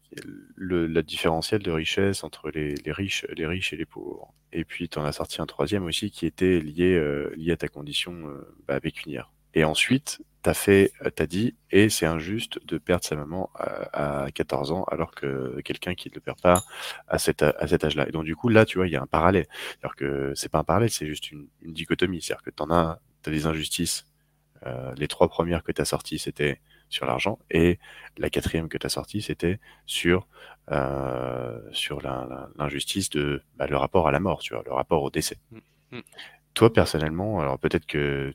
le, la différentiel de richesse entre les, les, riches les riches et les pauvres. Et puis tu en as sorti un troisième aussi qui était lié lié à ta condition bah, pécuniaire. Et ensuite, t'as fait, t'as dit, et c'est injuste de perdre sa maman à, 14 ans alors que quelqu'un qui ne le perd pas à cet, à cet âge-là. Et donc du coup, là, tu vois, il y a un parallèle. Alors que c'est pas un parallèle, c'est juste une, dichotomie. C'est-à-dire que t'en as, t'as des injustices. Euh, les trois premières que t'as sorties, c'était sur l'argent, et la quatrième que t'as sortie, c'était sur euh, sur l'injustice de bah, le rapport à la mort, tu vois, le rapport au décès. Mmh. Mmh. Toi personnellement, alors peut-être que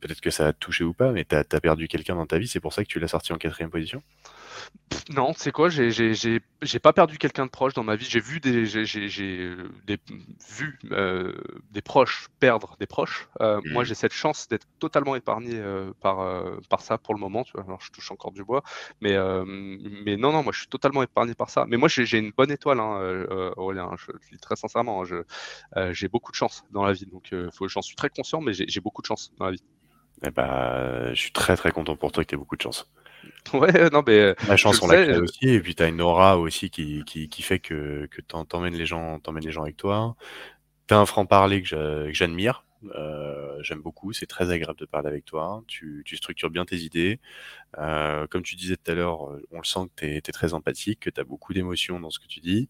peut-être que ça a touché ou pas, mais tu as, perdu quelqu'un dans ta vie, c'est pour ça que tu l'as sorti en quatrième position? Non, c'est quoi? J'ai pas perdu quelqu'un de proche dans ma vie. J'ai vu des, des, vu, euh, des proches perdre des proches. Euh, moi, mmh. j'ai cette chance d'être totalement épargné euh, par, par ça pour le moment. Tu vois. Alors, je touche encore du bois, mais, mais non, non, moi, je suis totalement épargné par ça. Mais moi, j'ai une bonne étoile, hein, Aurélien. Je le dis très sincèrement. Hein, j'ai beaucoup de chance dans la vie, donc j'en suis très conscient, mais j'ai beaucoup de chance dans la vie. Eh ben, je suis très très content pour toi que tu aies beaucoup de chance. [laughs] Ouais, non, mais. La chance, on l'a créée aussi, et puis tu as une aura aussi qui, qui, qui fait que, que t'emmènes les, gens, les gens avec toi. Tu as un franc-parler que j'admire. Euh, J'aime beaucoup, c'est très agréable de parler avec toi. Tu, tu structures bien tes idées. Euh, comme tu disais tout à l'heure, on le sent que tu es, très empathique, que tu as beaucoup d'émotions dans ce que tu dis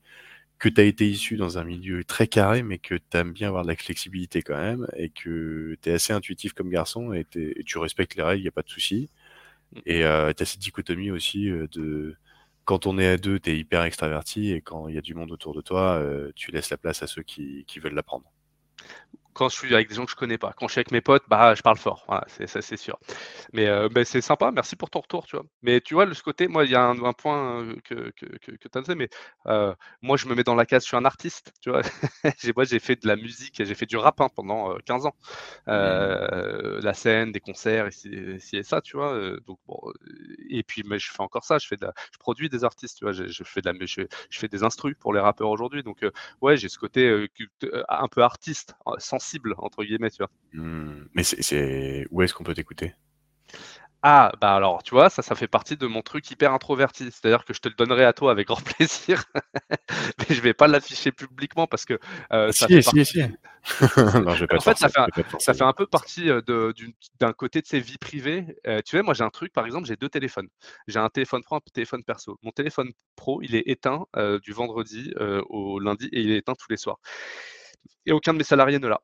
que tu as été issu dans un milieu très carré, mais que tu aimes bien avoir de la flexibilité quand même, et que tu es assez intuitif comme garçon, et, tu respectes les règles, il n'y a pas de souci. Mmh. Et euh, tu as cette dichotomie aussi euh, de quand on est à deux, tu es hyper extraverti, et quand il y a du monde autour de toi, euh, tu laisses la place à ceux qui, qui veulent l'apprendre quand je suis avec des gens que je connais pas. Quand je suis avec mes potes, bah, je parle fort. C'est ça, c'est sûr. Mais euh, bah, c'est sympa. Merci pour ton retour, tu vois. Mais tu vois, de ce côté, moi, il y a un, point euh, que, que, que, tu as dit, mais euh, moi, je me mets dans la case, je suis un artiste, tu vois. [laughs] moi, j'ai fait de la musique, j'ai fait du rap hein, pendant 15 ans. Mmh. La scène, des concerts, ici, et ça, tu vois. donc, bon, et puis, mais je fais encore ça. Je, fais de je produis des artistes, tu vois. Je, fais, de la, je, je, fais des instrus pour les rappeurs aujourd'hui. Donc, ouais, j'ai ce côté un peu artiste, sensible entre guillemets, tu vois. Mmh. Mais c'est où est-ce qu'on peut t'écouter? Ah, bah alors, tu vois, ça, ça fait partie de mon truc hyper introverti. C'est-à-dire que je te le donnerai à toi avec grand [laughs] plaisir, mais je vais pas l'afficher publiquement parce que euh, ça fait si, si. [laughs] non, je vais pas en fait, ça fait, un, ça fait un peu partie euh, d'un côté de ses vies privées. Euh, tu vois, moi, j'ai un truc, par exemple, j'ai deux téléphones. J'ai un téléphone pro, un téléphone perso. Mon téléphone pro, il est éteint du vendredi au lundi et il est éteint tous les soirs. Et aucun de mes salariés ne l'a.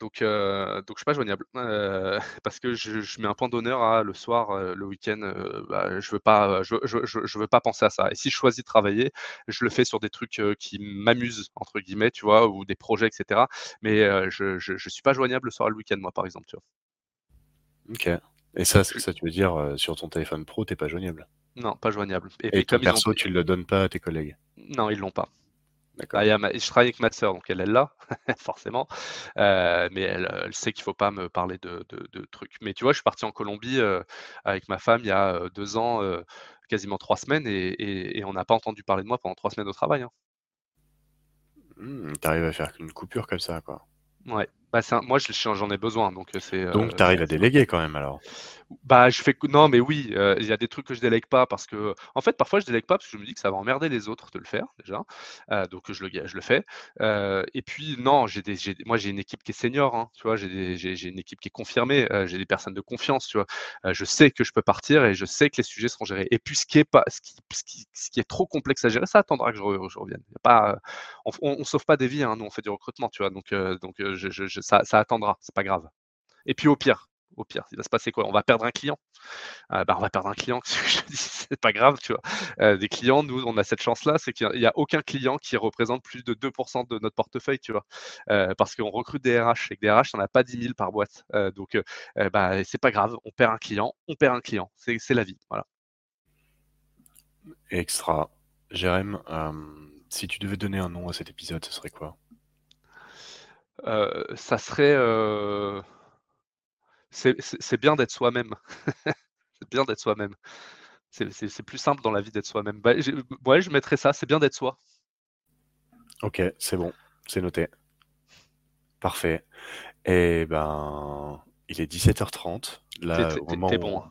Donc, euh, donc je suis pas joignable euh, [laughs] parce que je, mets un point d'honneur à le soir, euh, le week-end. Bah, je veux pas, je, je, veux pas penser à ça. Et si je choisis de travailler, je le fais sur des trucs qui m'amusent entre guillemets, tu vois, ou des projets, etc. Mais je, je, suis pas joignable le soir et le week-end, moi, par exemple. Tu vois. Ok. Et ça, ce que ça, tu veux dire sur ton téléphone pro, t'es pas joignable? Non, pas joignable. Et, et perso, tu le donnes pas à tes collègues? Non, ils l'ont pas. Bah, je travaille avec ma sœur, donc elle est là, [laughs] forcément. Euh, mais elle, sait qu'il ne faut pas me parler de, trucs. Mais tu vois, je suis parti en Colombie euh, avec ma femme il y a euh, deux ans, quasiment trois semaines, et, on n'a pas entendu parler de moi pendant trois semaines au travail. Hein. Mmh, tu arrives à faire une coupure comme ça, quoi. Ouais. Bah, moi, j'en ai besoin, donc c'est. Donc, tu arrives à déléguer quand même, alors. Bah, je fais non, mais oui, euh, il y a des trucs que je délègue pas parce que, en fait, parfois je délègue pas parce que je me dis que ça va emmerder les autres de le faire déjà, euh, donc je le je le fais. Euh, et puis non, j'ai des, moi j'ai une équipe qui est senior, hein, tu vois, j'ai une équipe qui est confirmée, j'ai des personnes de confiance, tu vois. je sais que je peux partir et je sais que les sujets seront gérés. Et puis ce qui est pas, ce qui, ce qui, est trop complexe à gérer, ça attendra que je, revienne. Y a pas, on, on, sauve pas des vies, hein, nous on fait du recrutement, tu vois, donc donc je, je, ça, ça attendra, c'est pas grave. Et puis au pire, au pire, il va se passer quoi? On va perdre un client. Euh, bah, on va perdre un client, [laughs] c'est pas grave, tu vois. Euh, des clients, nous, on a cette chance-là, c'est qu'il n'y a, aucun client qui représente plus de 2% de notre portefeuille, tu vois. Euh, parce qu'on recrute des RH, et que des RH, on n'a pas 10 000 par boîte. donc, bah, c'est pas grave, on perd un client, on perd un client. C'est la vie, voilà. Extra. Jérém, si tu devais donner un nom à cet épisode, ce serait quoi? Ça serait [laughs] c'est bien d'être soi-même. c'est bien d'être soi-même. C'est plus simple dans la vie d'être soi-même. Bah, ouais, je mettrais ça, c'est bien d'être soi. Ok, c'est bon, c'est noté. Parfait. Et eh ben, il est 17h30. Là, t'es bon.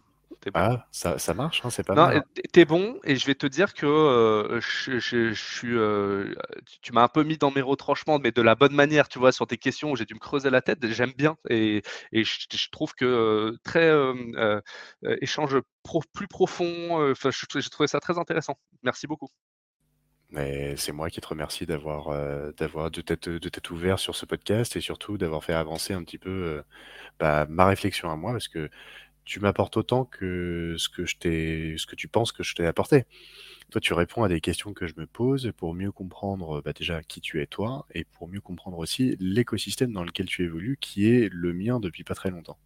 T'es bon. Ah, ça, ça marche, hein, c'est pas Non, mal. hein. t'es bon, et je vais te dire que euh, je, je- je suis, euh, tu, m'as un peu mis dans mes retranchements, mais de la bonne manière, tu vois, sur tes questions où j'ai dû me creuser la tête. J'aime bien, et, et je, je trouve que euh, très euh, échange pro- plus profond. j'ai trouvé ça très intéressant. Merci beaucoup. Mais c'est moi qui te remercie d'avoir euh, d'avoir de t'être de t'être ouvert sur ce podcast et surtout d'avoir fait avancer un petit peu euh, bah, ma réflexion à moi parce que tu m'apportes autant que ce que je t'ai ce que tu penses que je t'ai apporté. Toi, tu réponds à des questions que je me pose pour mieux comprendre bah, déjà qui tu es toi et pour mieux comprendre aussi l'écosystème dans lequel tu évolues qui est le mien depuis pas très longtemps.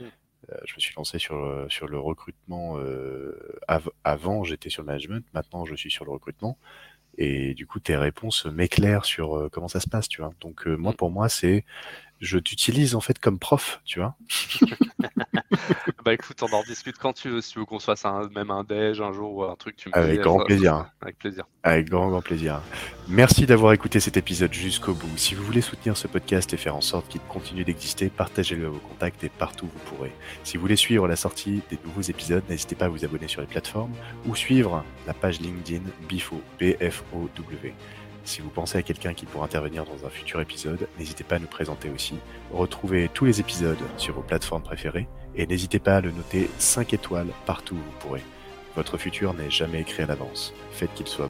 Mm. Euh, je me suis lancé sur, euh, sur le recrutement euh, av- avant, j'étais sur le management, maintenant je suis sur le recrutement. Et du coup, tes réponses m'éclairent sur euh, comment ça se passe, tu vois. Donc, moi, Mm. pour moi, c'est je t'utilise en fait comme prof, tu vois. [laughs] Bah écoute, on en discute quand tu veux. Si tu veux qu'on se fasse un, même un déj un jour ou un truc, tu me Avec dis, grand ça- plaisir. Avec plaisir. Avec grand, grand plaisir. Merci d'avoir écouté cet épisode jusqu'au bout. Si vous voulez soutenir ce podcast et faire en sorte qu'il continue d'exister, partagez-le à vos contacts et partout où vous pourrez. Si vous voulez suivre la sortie des nouveaux épisodes, n'hésitez pas à vous abonner sur les plateformes ou suivre la page LinkedIn BIFO, B-F-O-W. Si vous pensez à quelqu'un qui pourrait intervenir dans un futur épisode, n'hésitez pas à nous présenter aussi. Retrouvez tous les épisodes sur vos plateformes préférées et n'hésitez pas à le noter 5 étoiles partout où vous pourrez. Votre futur n'est jamais écrit à l'avance. Faites qu'il soit